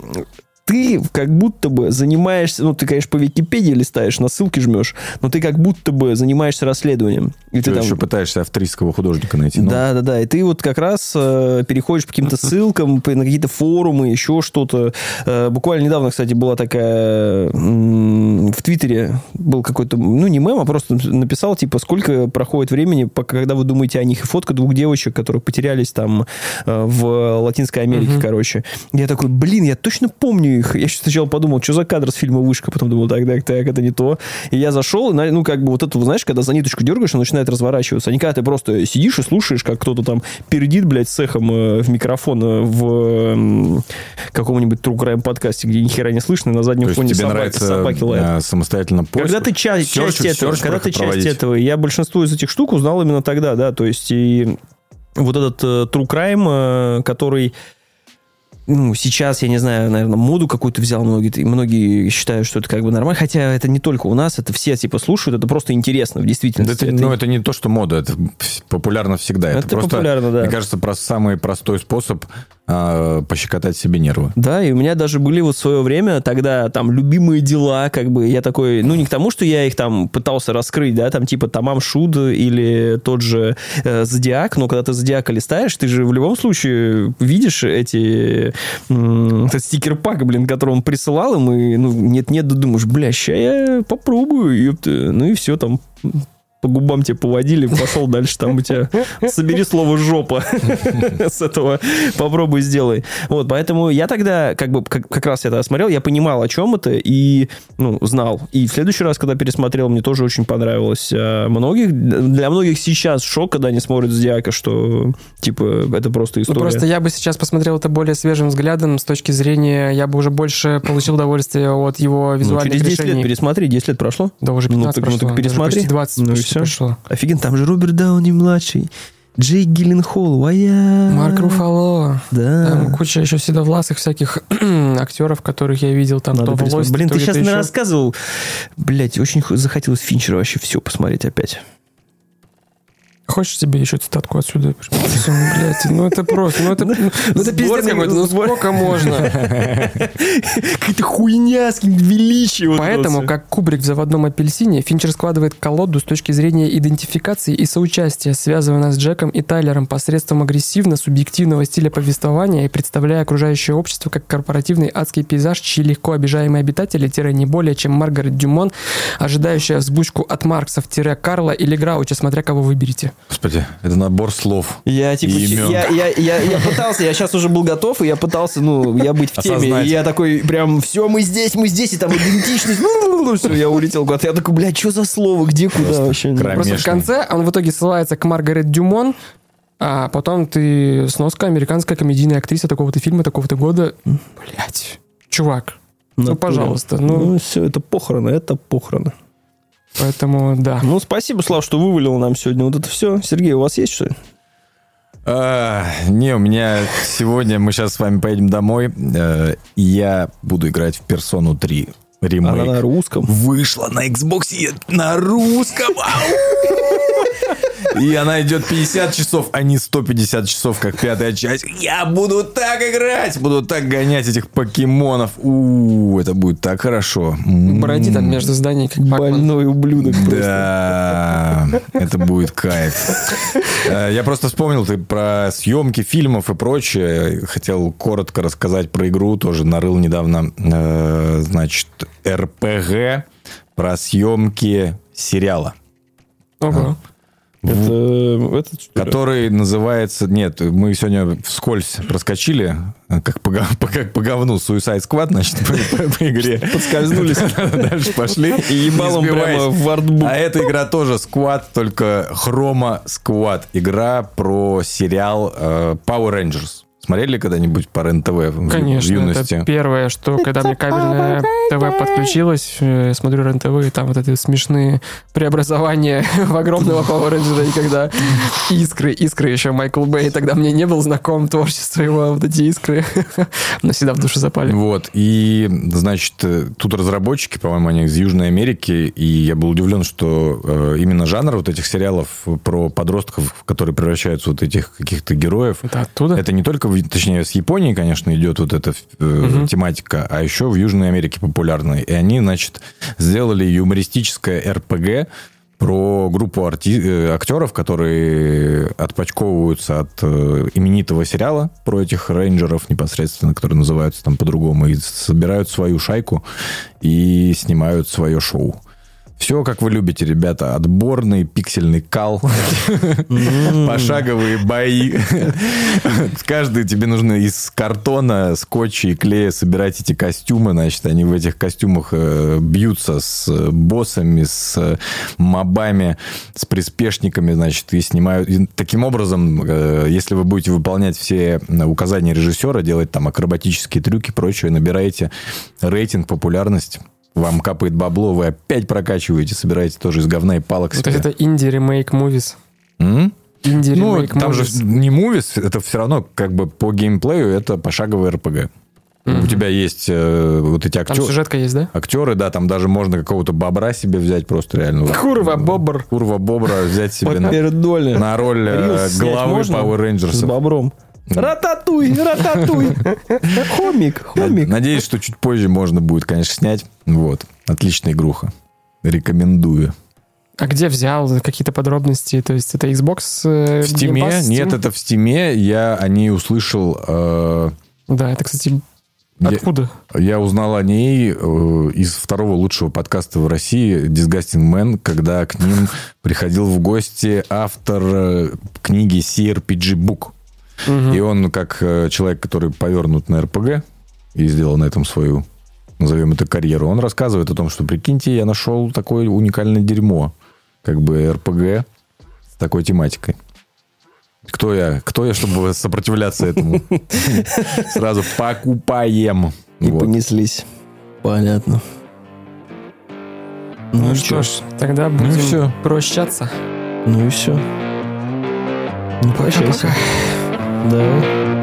Ты как будто бы занимаешься, ну, ты, конечно, по Википедии листаешь, на ссылки жмешь, но ты как будто бы занимаешься расследованием. И Ты ты там... еще пытаешься австрийского художника найти. ну. Да, да, да. И ты вот как раз э, переходишь по каким-то *laughs* ссылкам, на какие-то форумы, еще что-то. Э, буквально недавно, кстати, была такая в Твиттере был какой-то, ну, не мем, а просто написал, типа, сколько проходит времени, пока, когда вы думаете о них, и фотка двух девочек, которые потерялись там э, в Латинской Америке, короче. Я такой, блин, я точно помню их. Я еще сначала подумал, что за кадр с фильма «Вышка», потом думал, так, так, так, это не то. И я зашел, и, ну, как бы вот это, знаешь, когда за ниточку дергаешь, она начинает разворачиваться. А не когда ты просто сидишь и слушаешь, как кто-то там пердит, блядь, с эхом э, в микрофон э, в м, каком-нибудь True Crime подкасте, где ни хера не слышно, и на заднем фоне тебе собаки, нравится собаки лают. а, самостоятельно поиск? Когда ты ча- часть этого, когда ты часть этого, я большинство из этих штук узнал именно тогда, да, то есть и вот этот э, true crime, э, который ну, сейчас, я не знаю, наверное, моду какую-то взял многие, и многие считают, что это как бы нормально, хотя это не только у нас, это все типа слушают, это просто интересно в Да действительности. это, Это- ну, это не то, что мода, это популярно всегда. Это, Это просто, популярно, да. мне кажется, про самый простой способ а, пощекотать себе нервы. Да, и у меня даже были вот в свое время тогда там любимые дела, как бы я такой, ну не к тому, что я их там пытался раскрыть, да, там типа Тамам Шуд или тот же э, Зодиак, но когда ты Зодиака листаешь, ты же в любом случае видишь эти этот стикер-пак, блин, который он присылал и ну нет-нет, думаешь, бля, ща я попробую, ёпта. ну и все там по губам тебе поводили, пошел дальше, там у тебя собери слово жопа *laughs* с этого, попробуй сделай. Вот, поэтому я тогда, как бы, как, как раз я тогда смотрел, я понимал, о чем это, и, ну, знал. И в следующий раз, когда пересмотрел, мне тоже очень понравилось. А многих, для многих сейчас шок, когда они смотрят Зодиака, что, типа, это просто Ну, история. просто я бы сейчас посмотрел это более свежим взглядом с точки зрения, я бы уже больше получил удовольствие от его Ну, визуальных через 10 лет решений. пересмотри, 10 лет прошло. Да, уже Ну, 15 так- ну, прошло. так даже пересмотри. почти 20 Ну всё. прошло. Офигенно, там же Роберт Дауни младший, Джейк Гилленхолл, вая. Марк Руфало. Да. Там куча еще седовласых всяких *clears throat* актеров, которых я видел. Там Надо то Блин, то ты сейчас мне еще. рассказывал. Блять, очень захотелось Финчера вообще все посмотреть опять. Хочешь тебе еще цитатку отсюда? Ну, блядь, ну это просто, ну это, ну, ну это пиздец какой-то, ну сколько можно? *laughs* Какая-то хуйня с величием. Поэтому, как Кубрик в «Заводном апельсине», Финчер складывает колоду с точки зрения идентификации и соучастия, связывая нас с Джеком и Тайлером посредством агрессивно-субъективного стиля повествования и представляя окружающее общество как корпоративный адский пейзаж, чьи легко обижаемые обитатели, не более, чем Маргарет Дюмон, ожидающая взбучку от Марксов, тире Карла или Грауча, смотря кого выберете. Господи, это набор слов. Я типа, И ч- имён. я, я, я, я пытался, я сейчас уже был готов, и я пытался, ну, я быть в теме. Осознать. И я такой, прям, все, мы здесь, мы здесь, и там идентичность. Все, я улетел куда-то. Я такой, блядь, что за слово, где, куда вообще? крайне- Просто в конце он в итоге ссылается к Маргарет Дюмон, а потом ты сноска американская комедийная актриса такого-то фильма, такого-то года. Блять, чувак, ну, пожалуйста, ну, Ну, все, это похороны, это похороны. Поэтому, да. Ну, спасибо, Слав, что вывалил нам сегодня вот это все. Сергей, у вас есть что? А, не, у меня сегодня мы сейчас с вами поедем домой, э, я буду играть в Персону 3 ремейк. Она на русском. Вышла на Xbox и на русском. И она идет 50 часов, а не 150 часов, как пятая часть. Я буду так играть, буду так гонять этих покемонов. У, это будет так хорошо. М. Бороди там между зданиями, как. Больной ублюдок. Да, это будет кайф. Э, Я просто вспомнил ты про съемки фильмов и прочее. Хотел коротко рассказать про игру. Тоже нарыл недавно, э, значит, РПГ про съемки сериала. Ого. Это, этот? Который называется... Нет, мы сегодня вскользь проскочили, как по, гов- *laughs* как по говну Suicide Squad, значит, по, *laughs* по- по игре. Подскользнулись. Дальше пошли. И ебалом прямо в артбук. А эта игра тоже Squad, только Хрома Squad. Игра про сериал э, Power Rangers. Смотрели когда-нибудь по РЕН-ТВ в, в Конечно, юности? это первое, что когда мне кабельное ТВ подключилось, э, смотрю РЕН-ТВ, и там вот эти смешные преобразования *laughs* в огромного Power Ranger, и когда искры, искры еще Майкл Бэй, тогда мне не был знаком творчество его, а вот эти искры *laughs* навсегда в душу запали. Вот, и, значит, э, тут разработчики, по-моему, они из Южной Америки, и я был удивлен, что э, именно жанр вот этих сериалов про подростков, которые превращаются вот этих каких-то героев, Это оттуда? Это не только, в- точнее, с Японии, конечно, идет вот эта э, тематика, а еще в Южной Америке популярная. И они, значит, сделали юмористическое РПГ про группу арти- э, актеров, которые отпочковываются от э, именитого сериала про этих рейнджеров непосредственно, которые называются там по-другому, и собирают свою шайку и снимают свое шоу. Все, как вы любите, ребята. Отборный пиксельный кал. Пошаговые бои. Каждый тебе нужно из картона, скотча и клея собирать эти костюмы. Значит, они в этих костюмах э, бьются с э, боссами, с э, мобами, с приспешниками, значит, и снимают. И таким образом, если вы будете выполнять все указания режиссера, делать там акробатические трюки и прочее, набираете рейтинг, популярность, вам капает бабло, вы опять прокачиваете, собираете тоже из говна и палок Ну, То есть себе. это инди-ремейк мувис. М? Ну, там же мувис. не мувис, это все равно как бы по геймплею это пошаговый РПГ. У тебя есть э, вот эти Там актеры. сюжетка есть, да? Актеры, да, там даже можно какого-то бобра себе взять просто реально. Курва, бобр. Курва бобра взять себе на, роль э, главы? Power С Rangers. бобром. Рататуй, рататуй. *laughs* Хомик, хомик. Надеюсь, что чуть позже можно будет, конечно, снять. Вот. Отличная игруха. Рекомендую. А где взял какие-то подробности? То есть это Xbox? э, В Pass, Steam? Нет, это в Стиме. Я о ней услышал... э, Да, это, кстати, я- откуда? Я узнал о ней э, из второго лучшего подкаста в России Disgusting Man, когда к ним *laughs* приходил в гости автор э, книги CRPG Book. И он, как э, человек, который повернут на РПГ и сделал на этом свою, назовем это, карьеру, он рассказывает о том, что, прикиньте, я нашел такое уникальное дерьмо, как бы РПГ с такой тематикой. Кто я? Кто я, чтобы *laughs* сопротивляться этому? *laughs* Сразу покупаем. И понеслись. Понятно. Ну, Ну что ж, тогда будем всё. прощаться. Ну и все. Ну, прощайся. Давай.